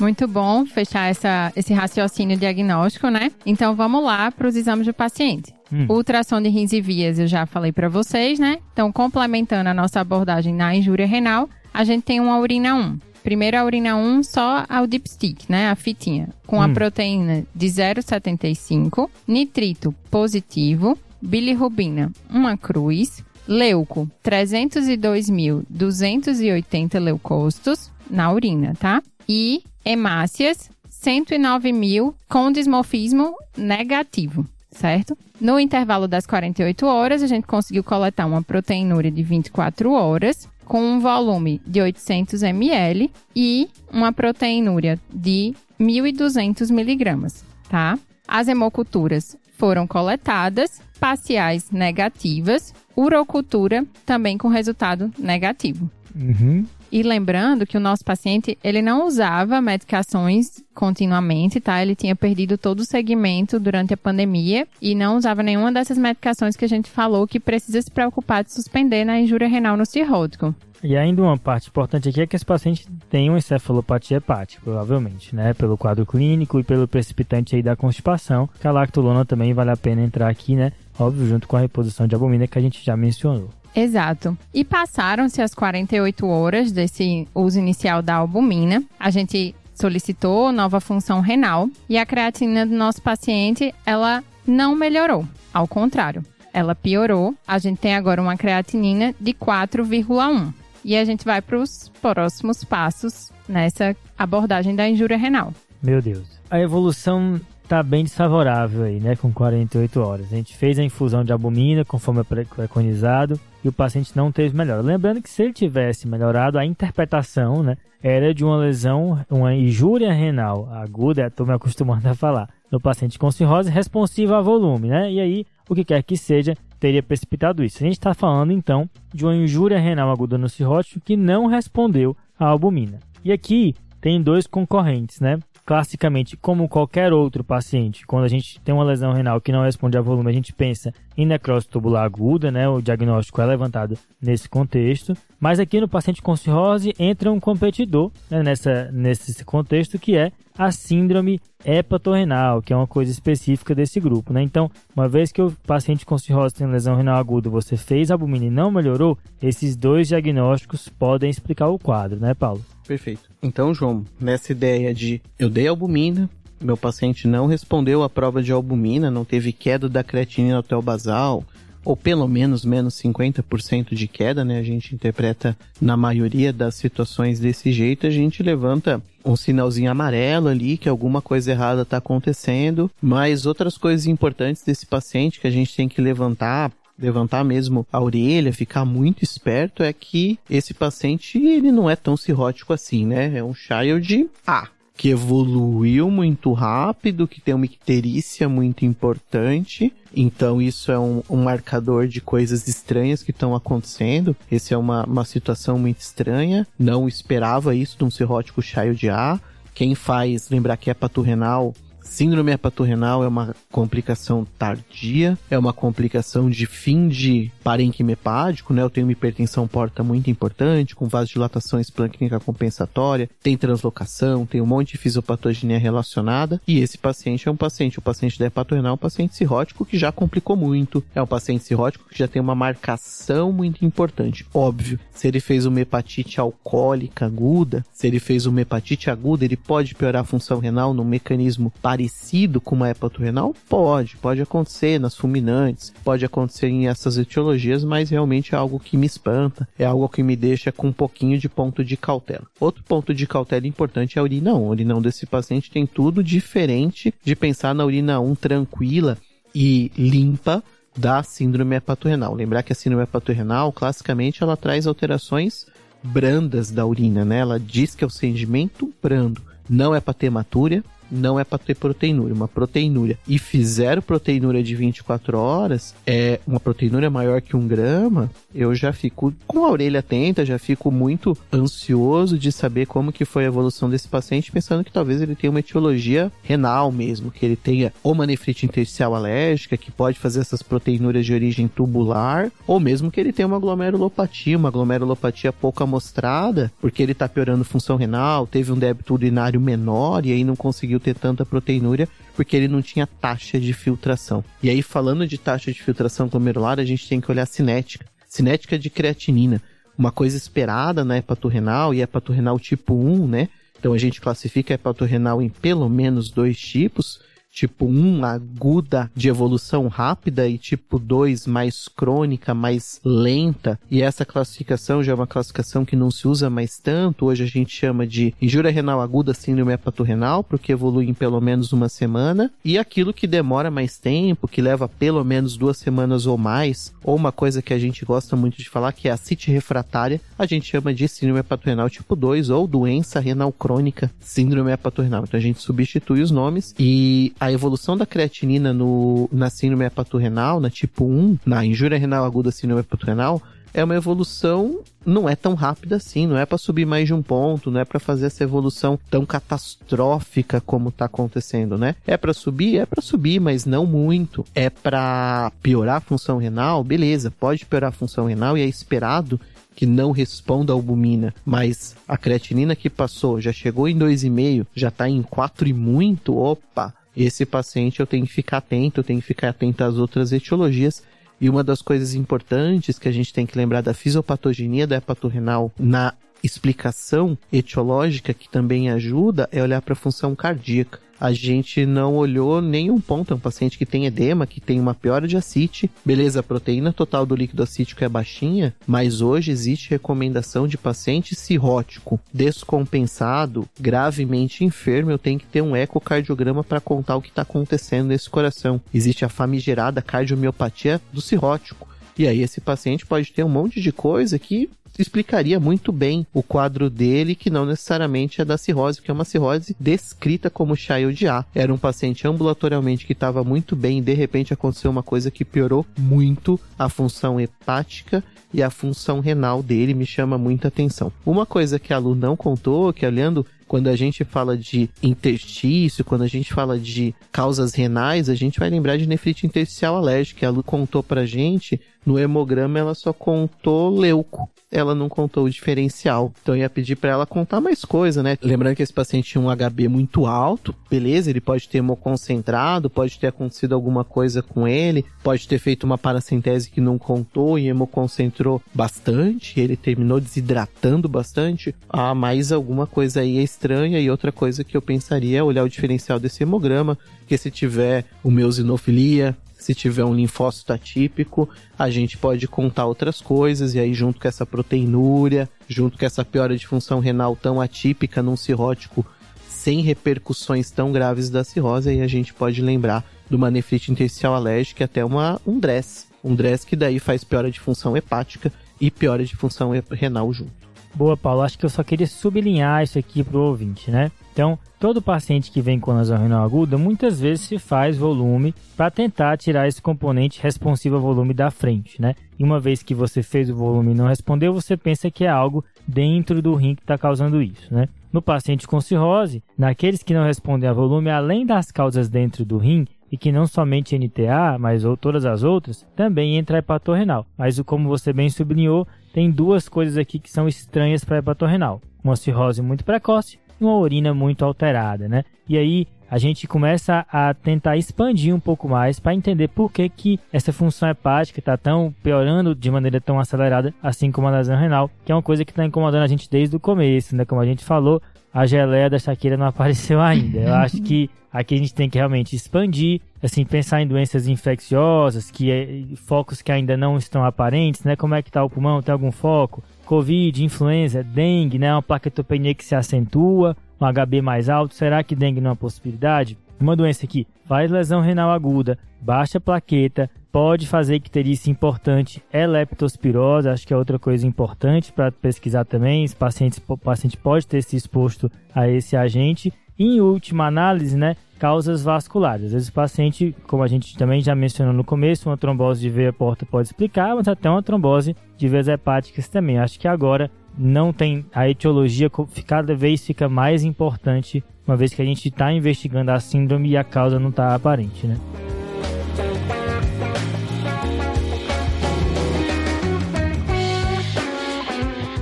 Muito bom fechar essa, esse raciocínio diagnóstico, né? Então vamos lá para os exames do paciente. Hum. Ultrassom de rins e vias eu já falei para vocês, né? Então, complementando a nossa abordagem na injúria renal, a gente tem uma urina 1. Primeiro a urina 1, só a dipstick, né? A fitinha. Com hum. a proteína de 0,75, nitrito positivo, bilirrubina, uma cruz, leuco, 302.280 leucócitos na urina, tá? E hemácias, 109 mil com dismorfismo negativo, certo? No intervalo das 48 horas, a gente conseguiu coletar uma proteinúria de 24 horas, com um volume de 800 ml e uma proteinúria de 1.200 miligramas, tá? As hemoculturas foram coletadas, parciais negativas, urocultura também com resultado negativo.
Uhum.
E lembrando que o nosso paciente, ele não usava medicações continuamente, tá? Ele tinha perdido todo o segmento durante a pandemia e não usava nenhuma dessas medicações que a gente falou que precisa se preocupar de suspender na injúria renal no cirrótico.
E ainda uma parte importante aqui é que esse paciente tem uma encefalopatia hepática, provavelmente, né? Pelo quadro clínico e pelo precipitante aí da constipação. Que a lactulona também vale a pena entrar aqui, né? Óbvio, junto com a reposição de albumina que a gente já mencionou.
Exato. E passaram-se as 48 horas desse uso inicial da albumina. A gente solicitou nova função renal e a creatina do nosso paciente, ela não melhorou. Ao contrário, ela piorou. A gente tem agora uma creatinina de 4,1. E a gente vai para os próximos passos nessa abordagem da injúria renal.
Meu Deus. A evolução tá bem desfavorável aí, né, com 48 horas. A gente fez a infusão de albumina conforme é preconizado e o paciente não teve melhora. Lembrando que se ele tivesse melhorado, a interpretação, né, era de uma lesão, uma injúria renal aguda, estou me acostumando [laughs] a falar, no paciente com cirrose responsiva a volume, né? E aí, o que quer que seja, teria precipitado isso. A gente está falando então de uma injúria renal aguda no cirrótico que não respondeu à albumina. E aqui tem dois concorrentes, né? Classicamente, como qualquer outro paciente, quando a gente tem uma lesão renal que não responde a volume, a gente pensa em necrose tubular aguda, né? O diagnóstico é levantado nesse contexto. Mas aqui no paciente com cirrose entra um competidor né, nessa, nesse contexto que é a síndrome hepatorrenal, que é uma coisa específica desse grupo, né? Então, uma vez que o paciente com cirrose tem lesão renal aguda, você fez albumina e não melhorou, esses dois diagnósticos podem explicar o quadro, né, Paulo?
Perfeito. Então, João, nessa ideia de eu dei albumina, meu paciente não respondeu à prova de albumina, não teve queda da creatinina até o basal, ou pelo menos menos 50% de queda, né? A gente interpreta na maioria das situações desse jeito, a gente levanta um sinalzinho amarelo ali que alguma coisa errada está acontecendo, mas outras coisas importantes desse paciente que a gente tem que levantar levantar mesmo a orelha, ficar muito esperto, é que esse paciente ele não é tão cirrótico assim, né? É um child A que evoluiu muito rápido, que tem uma icterícia muito importante. Então isso é um, um marcador de coisas estranhas que estão acontecendo. Essa é uma, uma situação muito estranha. Não esperava isso de um cirrótico child A. Quem faz lembrar que é paturrenal Síndrome hepatorrenal é uma complicação tardia, é uma complicação de fim de parênquima hepático, né? Eu tenho uma hipertensão porta muito importante, com vasodilatação esplâncnica compensatória, tem translocação, tem um monte de fisiopatogenia relacionada, e esse paciente é um paciente, o paciente da hepatorrenal é um paciente cirrótico que já complicou muito, é um paciente cirrótico que já tem uma marcação muito importante. Óbvio, se ele fez uma hepatite alcoólica aguda, se ele fez uma hepatite aguda, ele pode piorar a função renal no mecanismo parecido com uma hepatorrenal? Pode, pode acontecer nas fulminantes, pode acontecer em essas etiologias, mas realmente é algo que me espanta, é algo que me deixa com um pouquinho de ponto de cautela. Outro ponto de cautela importante é a urina 1. A urina 1 desse paciente tem tudo diferente de pensar na urina 1 tranquila e limpa da síndrome hepatorrenal. Lembrar que a síndrome hepatorrenal, classicamente, ela traz alterações brandas da urina, né? Ela diz que é o sedimento brando. Não é para ter matúria, não é para ter proteinúria. Uma proteinúria e fizeram proteinúria de 24 horas, é uma proteinúria maior que um grama, eu já fico com a orelha atenta, já fico muito ansioso de saber como que foi a evolução desse paciente, pensando que talvez ele tenha uma etiologia renal mesmo, que ele tenha ou uma nefrite intersticial alérgica, que pode fazer essas proteinúrias de origem tubular, ou mesmo que ele tenha uma glomerulopatia, uma glomerulopatia pouco amostrada, porque ele está piorando função renal, teve um débito urinário menor e aí não conseguiu ter tanta proteinúria porque ele não tinha taxa de filtração. E aí, falando de taxa de filtração glomerular, a gente tem que olhar a cinética. Cinética de creatinina. Uma coisa esperada na hepatorrenal e hepatorrenal tipo 1, né? Então a gente classifica a hepatorrenal em pelo menos dois tipos tipo 1 aguda de evolução rápida e tipo 2 mais crônica, mais lenta. E essa classificação já é uma classificação que não se usa mais tanto. Hoje a gente chama de injúria renal aguda síndrome hepatorrenal, porque evolui em pelo menos uma semana. E aquilo que demora mais tempo, que leva pelo menos duas semanas ou mais, ou uma coisa que a gente gosta muito de falar, que é a cite refratária, a gente chama de síndrome hepatorrenal tipo 2 ou doença renal crônica síndrome hepatorrenal. Então a gente substitui os nomes e a evolução da creatinina no, na síndrome hepatorrenal, na tipo 1, na injúria renal aguda síndrome hepatorrenal, é uma evolução não é tão rápida assim, não é para subir mais de um ponto, não é para fazer essa evolução tão catastrófica como está acontecendo, né? É para subir, é para subir, mas não muito. É para piorar a função renal, beleza, pode piorar a função renal e é esperado que não responda à albumina, mas a creatinina que passou já chegou em 2,5, já está em 4 e muito, opa, esse paciente eu tenho que ficar atento, eu tenho que ficar atento às outras etiologias. E uma das coisas importantes que a gente tem que lembrar da fisiopatogenia da hepatorrenal na explicação etiológica que também ajuda é olhar para a função cardíaca a gente não olhou nenhum ponto. É um paciente que tem edema, que tem uma piora de acite. Beleza, a proteína total do líquido acítico é baixinha, mas hoje existe recomendação de paciente cirrótico, descompensado, gravemente enfermo. Eu tenho que ter um ecocardiograma para contar o que está acontecendo nesse coração. Existe a famigerada cardiomiopatia do cirrótico. E aí esse paciente pode ter um monte de coisa que explicaria muito bem o quadro dele, que não necessariamente é da cirrose, que é uma cirrose descrita como child A. Era um paciente ambulatorialmente que estava muito bem e de repente aconteceu uma coisa que piorou muito a função hepática e a função renal dele me chama muita atenção. Uma coisa que a Lu não contou, que olhando quando a gente fala de interstício, quando a gente fala de causas renais, a gente vai lembrar de nefrite intersticial alérgica. A Lu contou pra gente, no hemograma ela só contou leuco ela não contou o diferencial. Então ia pedir para ela contar mais coisa, né? Lembrando que esse paciente tinha um HB muito alto, beleza? Ele pode ter hemoconcentrado, pode ter acontecido alguma coisa com ele, pode ter feito uma paracentese que não contou e hemoconcentrou bastante, ele terminou desidratando bastante. Ah, mais alguma coisa aí é estranha e outra coisa que eu pensaria é olhar o diferencial desse hemograma, que se tiver o meusinofilia, se tiver um linfócito atípico, a gente pode contar outras coisas, e aí, junto com essa proteinúria, junto com essa piora de função renal tão atípica num cirrótico, sem repercussões tão graves da cirrose, aí a gente pode lembrar de uma nefrite intersticial alérgica até uma, um DRESS. Um DRESS que daí faz piora de função hepática e piora de função renal junto.
Boa, Paulo. Acho que eu só queria sublinhar isso aqui para o ouvinte, né? Então, todo paciente que vem com lesão renal aguda muitas vezes se faz volume para tentar tirar esse componente responsivo ao volume da frente, né? E uma vez que você fez o volume e não respondeu, você pensa que é algo dentro do rim que está causando isso, né? No paciente com cirrose, naqueles que não respondem a volume, além das causas dentro do rim, e que não somente NTA, mas ou todas as outras, também entra hepatorrenal. Mas como você bem sublinhou, tem duas coisas aqui que são estranhas para hepatorrenal. Uma cirrose muito precoce uma urina muito alterada, né? E aí a gente começa a tentar expandir um pouco mais para entender por que, que essa função hepática está tão piorando de maneira tão acelerada, assim como a lesão renal, que é uma coisa que está incomodando a gente desde o começo, né? Como a gente falou, a geleia da Shakira não [laughs] apareceu ainda. Eu acho que aqui a gente tem que realmente expandir, assim, pensar em doenças infecciosas, que é, focos que ainda não estão aparentes, né? Como é que tá o pulmão? Tem algum foco? Covid, influenza, dengue, né? Uma plaquetopenia que se acentua, um HB mais alto. Será que dengue não é uma possibilidade? Uma doença que faz lesão renal aguda, baixa plaqueta, pode fazer icterícia importante, é leptospirose, acho que é outra coisa importante para pesquisar também. Os pacientes, o paciente pode ter se exposto a esse agente em última análise, né, causas vasculares. Às vezes o paciente, como a gente também já mencionou no começo, uma trombose de veia porta pode explicar, mas até uma trombose de veias hepáticas também. Acho que agora não tem a etiologia cada vez fica mais importante, uma vez que a gente está investigando a síndrome e a causa não está aparente, né?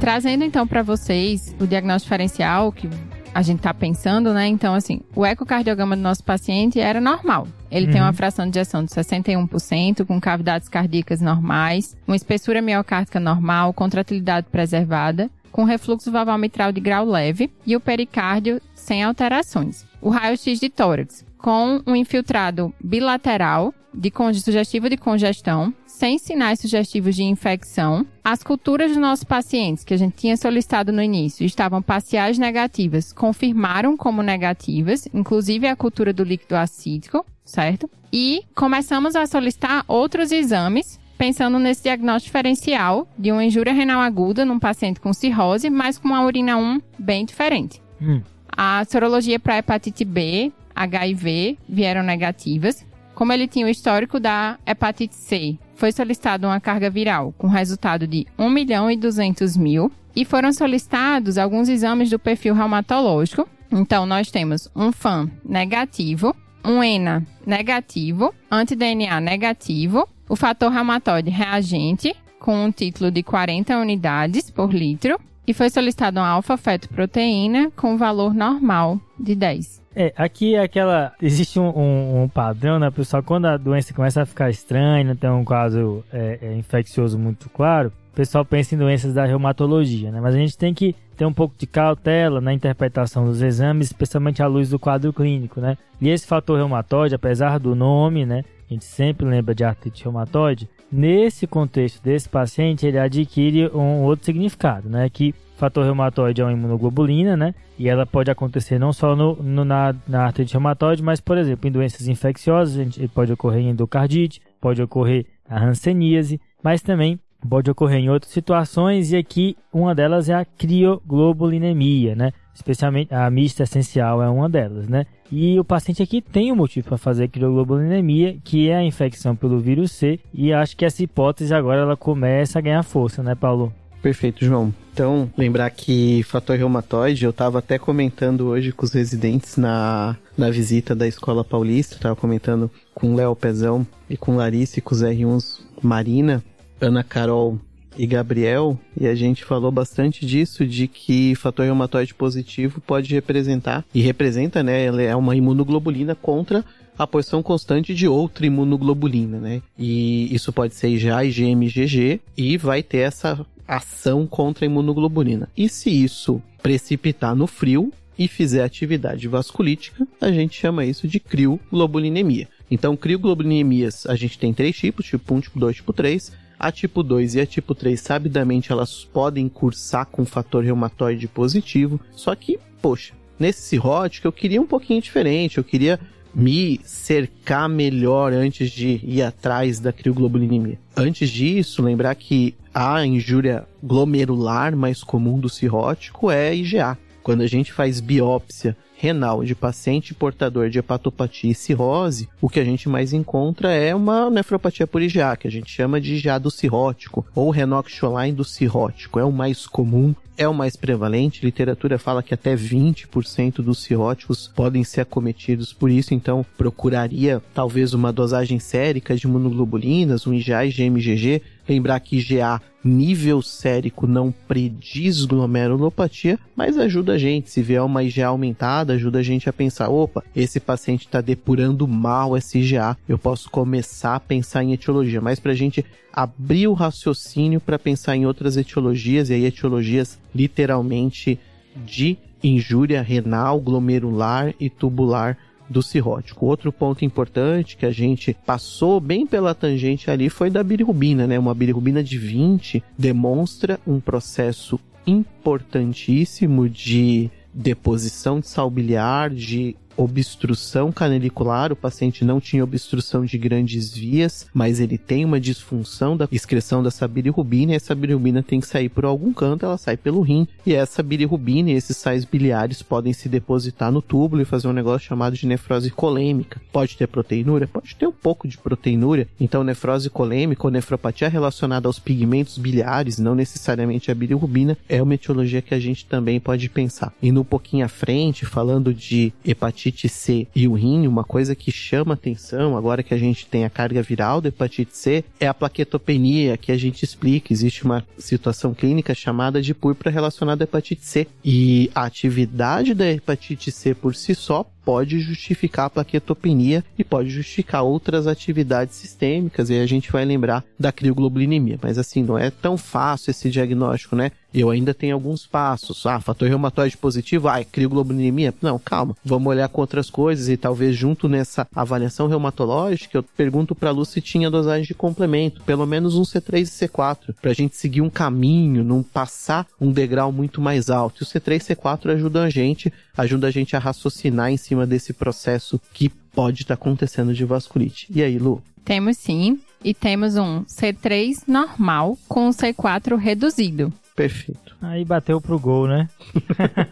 Trazendo então para vocês o diagnóstico diferencial que a gente está pensando, né? Então, assim, o ecocardiograma do nosso paciente era normal. Ele uhum. tem uma fração de ejeção de 61%, com cavidades cardíacas normais, uma espessura miocárdica normal, contratilidade preservada, com refluxo valvar mitral de grau leve e o pericárdio sem alterações. O raio-x de tórax, com um infiltrado bilateral de sugestivo de congestão, sem sinais sugestivos de infecção. As culturas dos nossos pacientes, que a gente tinha solicitado no início, estavam parciais negativas, confirmaram como negativas, inclusive a cultura do líquido acídico, certo? E começamos a solicitar outros exames pensando nesse diagnóstico diferencial de uma injúria renal aguda num paciente com cirrose, mas com uma urina 1 bem diferente. Hum. A sorologia para hepatite B, HIV vieram negativas. Como ele tinha o histórico da hepatite C, foi solicitada uma carga viral com resultado de 1 milhão e 200 mil e foram solicitados alguns exames do perfil reumatológico. Então, nós temos um FAM negativo, um ENA negativo, anti-DNA negativo, o fator reumatoide reagente, com um título de 40 unidades por litro, e foi solicitado uma alfa-fetoproteína com valor normal de 10.
É, aqui é aquela. Existe um, um, um, padrão, né, pessoal? Quando a doença começa a ficar estranha, não tem um quadro é, é, infeccioso muito claro, o pessoal pensa em doenças da reumatologia, né? Mas a gente tem que ter um pouco de cautela na interpretação dos exames, especialmente à luz do quadro clínico, né? E esse fator reumatoide, apesar do nome, né? A gente sempre lembra de artrite reumatoide. Nesse contexto desse paciente, ele adquire um outro significado, né? Que fator reumatoide é uma imunoglobulina, né? E ela pode acontecer não só no, no na, na artrite reumatoide, mas, por exemplo, em doenças infecciosas, pode ocorrer em endocardite, pode ocorrer a hanseníase, mas também pode ocorrer em outras situações, e aqui uma delas é a crioglobulinemia, né? Especialmente a mista essencial é uma delas, né? E o paciente aqui tem um motivo para fazer crioglobulinemia, que é a infecção pelo vírus C, e acho que essa hipótese agora ela começa a ganhar força, né, Paulo?
Perfeito, João. Então, lembrar que fator reumatoide, eu estava até comentando hoje com os residentes na, na visita da Escola Paulista, estava comentando com Léo Pezão e com Larissa e com os R1s Marina, Ana Carol e Gabriel, e a gente falou bastante disso, de que fator reumatoide positivo pode representar, e representa, né, ela é uma imunoglobulina contra a posição constante de outra imunoglobulina, né? E isso pode ser IgA, IgM, IgG, e vai ter essa ação contra a imunoglobulina. E se isso precipitar no frio e fizer atividade vasculítica, a gente chama isso de crioglobulinemia. Então, crioglobuliniemias, a gente tem três tipos, tipo 1, tipo 2, tipo 3. A tipo 2 e a tipo 3, sabidamente, elas podem cursar com fator reumatoide positivo. Só que, poxa, nesse cirrótico eu queria um pouquinho diferente. Eu queria me cercar melhor antes de ir atrás da crioglobulinemia. Antes disso, lembrar que a injúria glomerular mais comum do cirrótico é IgA. Quando a gente faz biópsia renal de paciente portador de hepatopatia e cirrose, o que a gente mais encontra é uma nefropatia por IgA, que a gente chama de IgA do cirrótico, ou Renox-Scholine do cirrótico. É o mais comum, é o mais prevalente. Literatura fala que até 20% dos cirróticos podem ser acometidos por isso, então procuraria talvez uma dosagem sérica de imunoglobulinas, um IgA e GMGG, Lembrar que IgA nível sérico não prediz glomerulopatia, mas ajuda a gente. Se vier uma IgA aumentada, ajuda a gente a pensar: opa, esse paciente está depurando mal esse IgA, eu posso começar a pensar em etiologia. Mas para a gente abrir o raciocínio para pensar em outras etiologias, e aí etiologias literalmente de injúria renal, glomerular e tubular do cirrótico. Outro ponto importante que a gente passou bem pela tangente ali foi da bilirrubina, né? Uma bilirrubina de 20 demonstra um processo importantíssimo de deposição de sal biliar, de obstrução canalicular, o paciente não tinha obstrução de grandes vias, mas ele tem uma disfunção da excreção dessa bilirrubina e essa bilirrubina tem que sair por algum canto, ela sai pelo rim e essa bilirrubina e esses sais biliares podem se depositar no túbulo e fazer um negócio chamado de nefrose colêmica. Pode ter proteinúria? Pode ter um pouco de proteinúria. Então, nefrose colêmica ou nefropatia relacionada aos pigmentos biliares, não necessariamente a bilirrubina, é uma etiologia que a gente também pode pensar. E no pouquinho à frente, falando de hepatite C e o rim, uma coisa que chama atenção agora que a gente tem a carga viral da hepatite C é a plaquetopenia, que a gente explica. Existe uma situação clínica chamada de púrpura relacionada à hepatite C. E a atividade da hepatite C por si só pode justificar a plaquetopenia e pode justificar outras atividades sistêmicas, e a gente vai lembrar da crioglobulinemia. Mas assim, não é tão fácil esse diagnóstico, né? Eu ainda tenho alguns passos. Ah, fator reumatoide positivo, ah, é crioglobulinemia? Não, calma. Vamos olhar com outras coisas e talvez junto nessa avaliação reumatológica eu pergunto para a Lu se tinha dosagem de complemento, pelo menos um C3 e C4, para a gente seguir um caminho, não passar um degrau muito mais alto. E o C3 e C4 ajudam a gente, ajuda a gente a raciocinar em cima desse processo que pode estar tá acontecendo de vasculite. E aí, Lu?
Temos sim, e temos um C3 normal com um C4 reduzido.
Perfeito.
Aí bateu pro gol, né?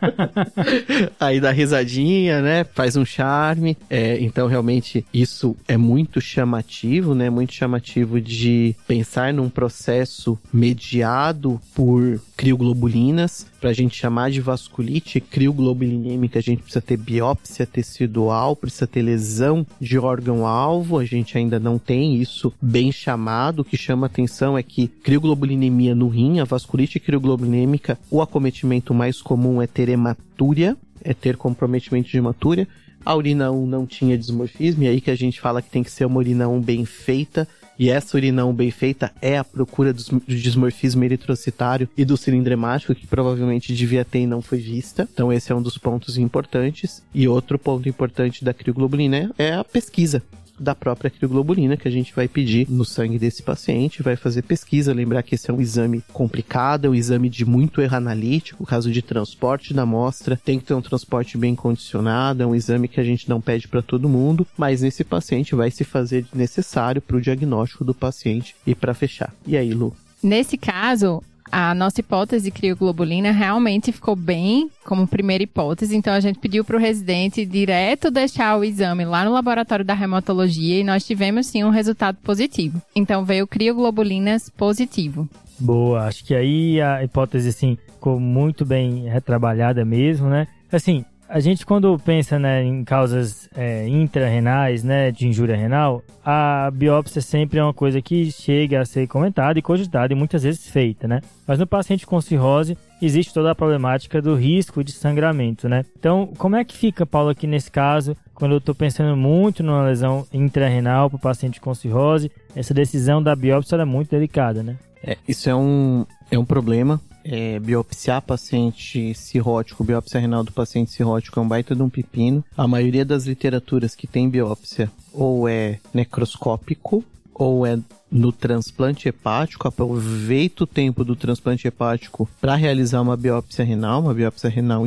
[laughs]
Aí dá risadinha, né? Faz um charme. É, então, realmente, isso é muito chamativo, né? Muito chamativo de pensar num processo mediado por crioglobulinas. Para a gente chamar de vasculite crioglobulinêmica, a gente precisa ter biópsia tecidual, precisa ter lesão de órgão-alvo. A gente ainda não tem isso bem chamado. O que chama atenção é que crioglobulinemia no rim, a vasculite crioglobulinêmica, o acometimento mais comum é ter hematúria, é ter comprometimento de hematúria. A urina 1 não tinha dismorfismo, e aí que a gente fala que tem que ser uma urina 1 bem feita, e essa urinão bem feita é a procura do, dismorfismo eritrocitário e do cilindro hemático, que provavelmente devia ter e não foi vista. Então esse é um dos pontos importantes. E outro ponto importante da crioglobulina é a pesquisa da própria crioglobulina que a gente vai pedir no sangue desse paciente, vai fazer pesquisa, lembrar que esse é um exame complicado, é um exame de muito erro analítico, caso de transporte da amostra, tem que ter um transporte bem condicionado, é um exame que a gente não pede para todo mundo, mas nesse paciente vai se fazer necessário para o diagnóstico do paciente e para fechar. E aí, Lu?
Nesse caso, a nossa hipótese crioglobulina realmente ficou bem como primeira hipótese, então a gente pediu para o residente direto deixar o exame lá no laboratório da hematologia e nós tivemos sim um resultado positivo. Então veio crioglobulinas positivo.
Boa, acho que aí a hipótese assim ficou muito bem retrabalhada mesmo, né? Assim, a gente quando pensa né, em causas é, intrarrenais, né, de injúria renal, a biópsia sempre é uma coisa que chega a ser comentada e cogitada e muitas vezes feita, né? Mas no paciente com cirrose existe toda a problemática do risco de sangramento, né? Então, como é que fica, Paulo, aqui nesse caso, quando eu estou pensando muito numa lesão intrarrenal para o paciente com cirrose, essa decisão da biópsia é muito delicada, né?
É, isso é um, é um problema é, biopsiar paciente cirrótico, biópsia renal do paciente cirrótico é um baita de um pepino. A maioria das literaturas que tem biópsia ou é necroscópico ou é no transplante hepático, aproveita o tempo do transplante hepático para realizar uma biópsia renal, uma biópsia renal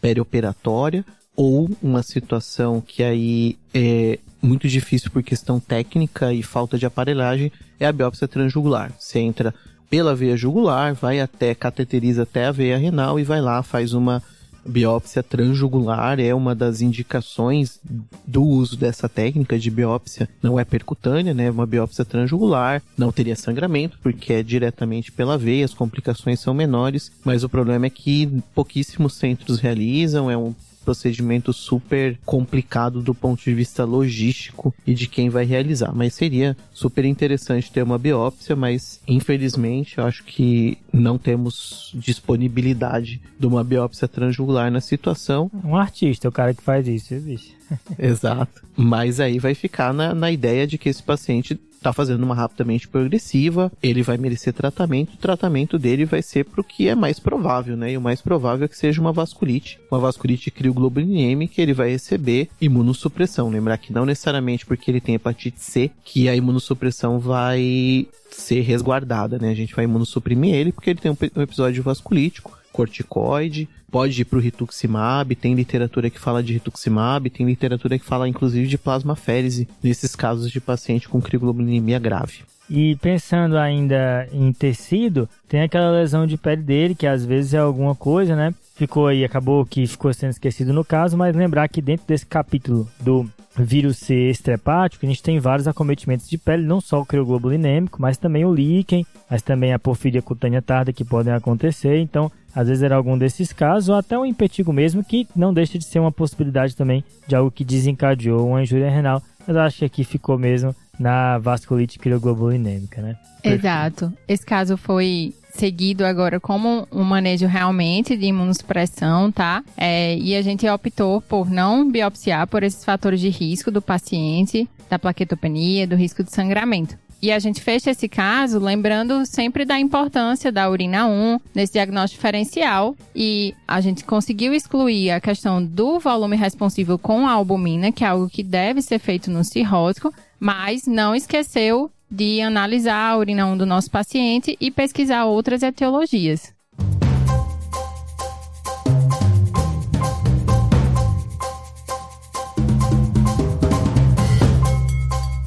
perioperatória, ou uma situação que aí é muito difícil por questão técnica e falta de aparelhagem, é a biópsia transjugular. Você entra pela veia jugular, vai até, cateteriza até a veia renal e vai lá, faz uma biópsia transjugular, é uma das indicações do uso dessa técnica de biópsia. Não é percutânea, né? Uma biópsia transjugular, não teria sangramento, porque é diretamente pela veia, as complicações são menores, mas o problema é que pouquíssimos centros realizam, é um procedimento super complicado do ponto de vista logístico e de quem vai realizar. Mas seria super interessante ter uma biópsia, mas infelizmente eu acho que não temos disponibilidade de uma biópsia transjugular na situação.
Um artista, o cara que faz isso, bicho. [laughs]
Exato. Mas aí vai ficar na, na ideia de que esse paciente tá fazendo uma rapidamente progressiva, ele vai merecer tratamento, o tratamento dele vai ser pro que é mais provável, né? E o mais provável é que seja uma vasculite, uma vasculite crioglobulinêmica, ele vai receber imunossupressão. Lembrar que não necessariamente porque ele tem hepatite C que a imunossupressão vai ser resguardada, né? A gente vai imunossuprimir ele porque ele tem um episódio vasculítico corticoide, pode ir para o rituximab, tem literatura que fala de rituximab, tem literatura que fala inclusive de plasmaférese nesses casos de paciente com crioglobulinemia grave.
E pensando ainda em tecido, tem aquela lesão de pele dele, que às vezes é alguma coisa, né? Ficou aí, acabou que ficou sendo esquecido no caso, mas lembrar que dentro desse capítulo do vírus C extrahepático, a gente tem vários acometimentos de pele, não só o crioglobulinêmico, mas também o líquen, mas também a porfíria cutânea tarda que podem acontecer. Então, às vezes era algum desses casos, ou até um impetigo mesmo, que não deixa de ser uma possibilidade também de algo que desencadeou uma injúria renal. Mas acho que aqui ficou mesmo na vasculite crioglobulinêmica, né?
Exato. Esse caso foi seguido agora como um manejo realmente de imunossupressão, tá? É, e a gente optou por não biopsiar por esses fatores de risco do paciente, da plaquetopenia, do risco de sangramento. E a gente fecha esse caso lembrando sempre da importância da urina 1 nesse diagnóstico diferencial. E a gente conseguiu excluir a questão do volume responsivo com a albumina, que é algo que deve ser feito no cirrótico, mas não esqueceu de analisar a urina 1 do nosso paciente e pesquisar outras etiologias.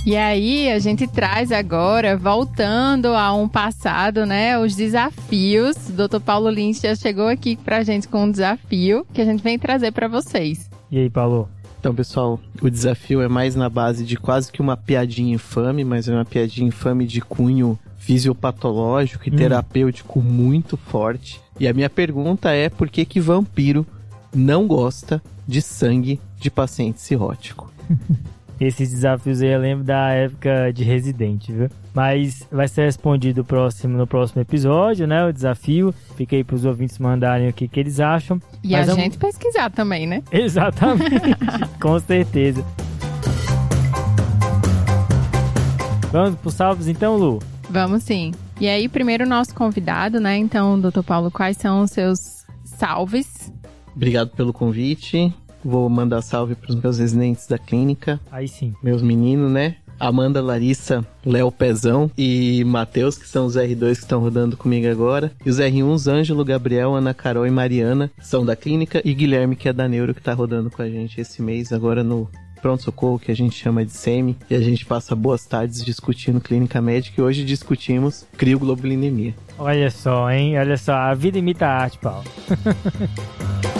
E aí a gente traz agora, voltando a um passado, né, os desafios. O Dr. Paulo Lins já chegou aqui pra gente com um desafio que a gente vem trazer para vocês.
E aí, Paulo?
Então, pessoal, o desafio é mais na base de quase que uma piadinha infame, mas é uma piadinha infame de cunho fisiopatológico e hum. terapêutico muito forte. E a minha pergunta é por que que vampiro não gosta de sangue de paciente cirrótico? [laughs]
Esses desafios aí eu lembro da época de residente, viu? Mas vai ser respondido próximo, no próximo episódio, né? O desafio. Fica aí pros ouvintes mandarem o que, que eles acham.
E Mas a vamos... gente pesquisar também, né? [laughs]
Exatamente, com certeza. Vamos pro salvos então, Lu?
Vamos sim. E aí, primeiro o nosso convidado, né? Então, doutor Paulo, quais são os seus salves?
Obrigado pelo convite. Vou mandar salve para os meus residentes da clínica.
Aí sim.
Meus meninos, né? Amanda, Larissa, Léo Pezão e Matheus, que são os R2 que estão rodando comigo agora. E os R1s, Ângelo, Gabriel, Ana Carol e Mariana, são da clínica. E Guilherme, que é da Neuro, que tá rodando com a gente esse mês, agora no pronto-socorro, que a gente chama de SEMI. E a gente passa boas tardes discutindo clínica médica. E hoje discutimos crioglobulinemia.
Olha só, hein? Olha só, a vida imita a arte, Paulo. [laughs]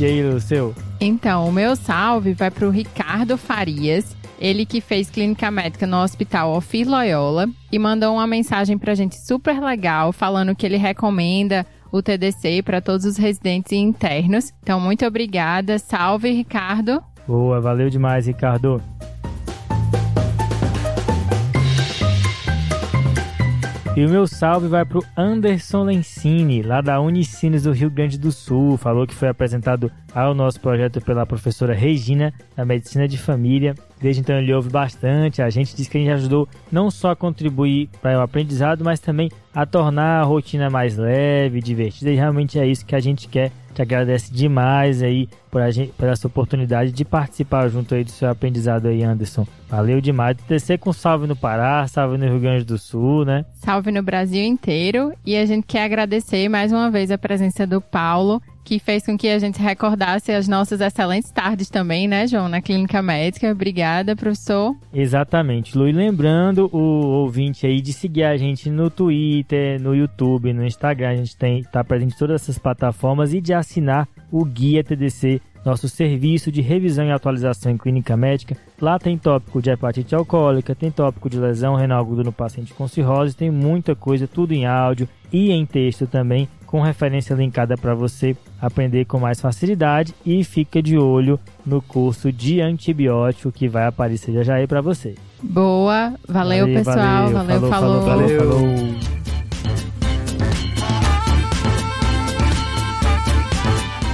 E aí, o seu?
Então, o meu salve vai para o Ricardo Farias. Ele que fez clínica médica no Hospital Ofir Loyola e mandou uma mensagem pra gente super legal, falando que ele recomenda o TDC para todos os residentes e internos. Então, muito obrigada. Salve, Ricardo.
Boa, valeu demais, Ricardo. E o meu salve vai pro Anderson Lencini, lá da Unicinos do Rio Grande do Sul. Falou que foi apresentado ao nosso projeto pela professora Regina, da Medicina de Família. Desde então ele ouve bastante. A gente diz que a gente ajudou não só a contribuir para o aprendizado, mas também a tornar a rotina mais leve, divertida. E realmente é isso que a gente quer te agradece demais aí por, a gente, por essa oportunidade de participar junto aí do seu aprendizado aí, Anderson. Valeu demais. Descer com salve no Pará, salve no Rio Grande do Sul, né?
Salve no Brasil inteiro. E a gente quer agradecer mais uma vez a presença do Paulo que fez com que a gente recordasse as nossas excelentes tardes também, né, João, na clínica médica. Obrigada, professor.
Exatamente, Lu. E lembrando o ouvinte aí de seguir a gente no Twitter, no YouTube, no Instagram. A gente tem tá presente em todas essas plataformas e de assinar o Guia TDC nosso serviço de revisão e atualização em clínica médica. Lá tem tópico de hepatite alcoólica, tem tópico de lesão renal aguda no paciente com cirrose, tem muita coisa, tudo em áudio e em texto também com referência linkada para você aprender com mais facilidade e fica de olho no curso de antibiótico que vai aparecer já já aí para você.
Boa, valeu, valeu pessoal, valeu, valeu falou, falou. falou,
falou. falou.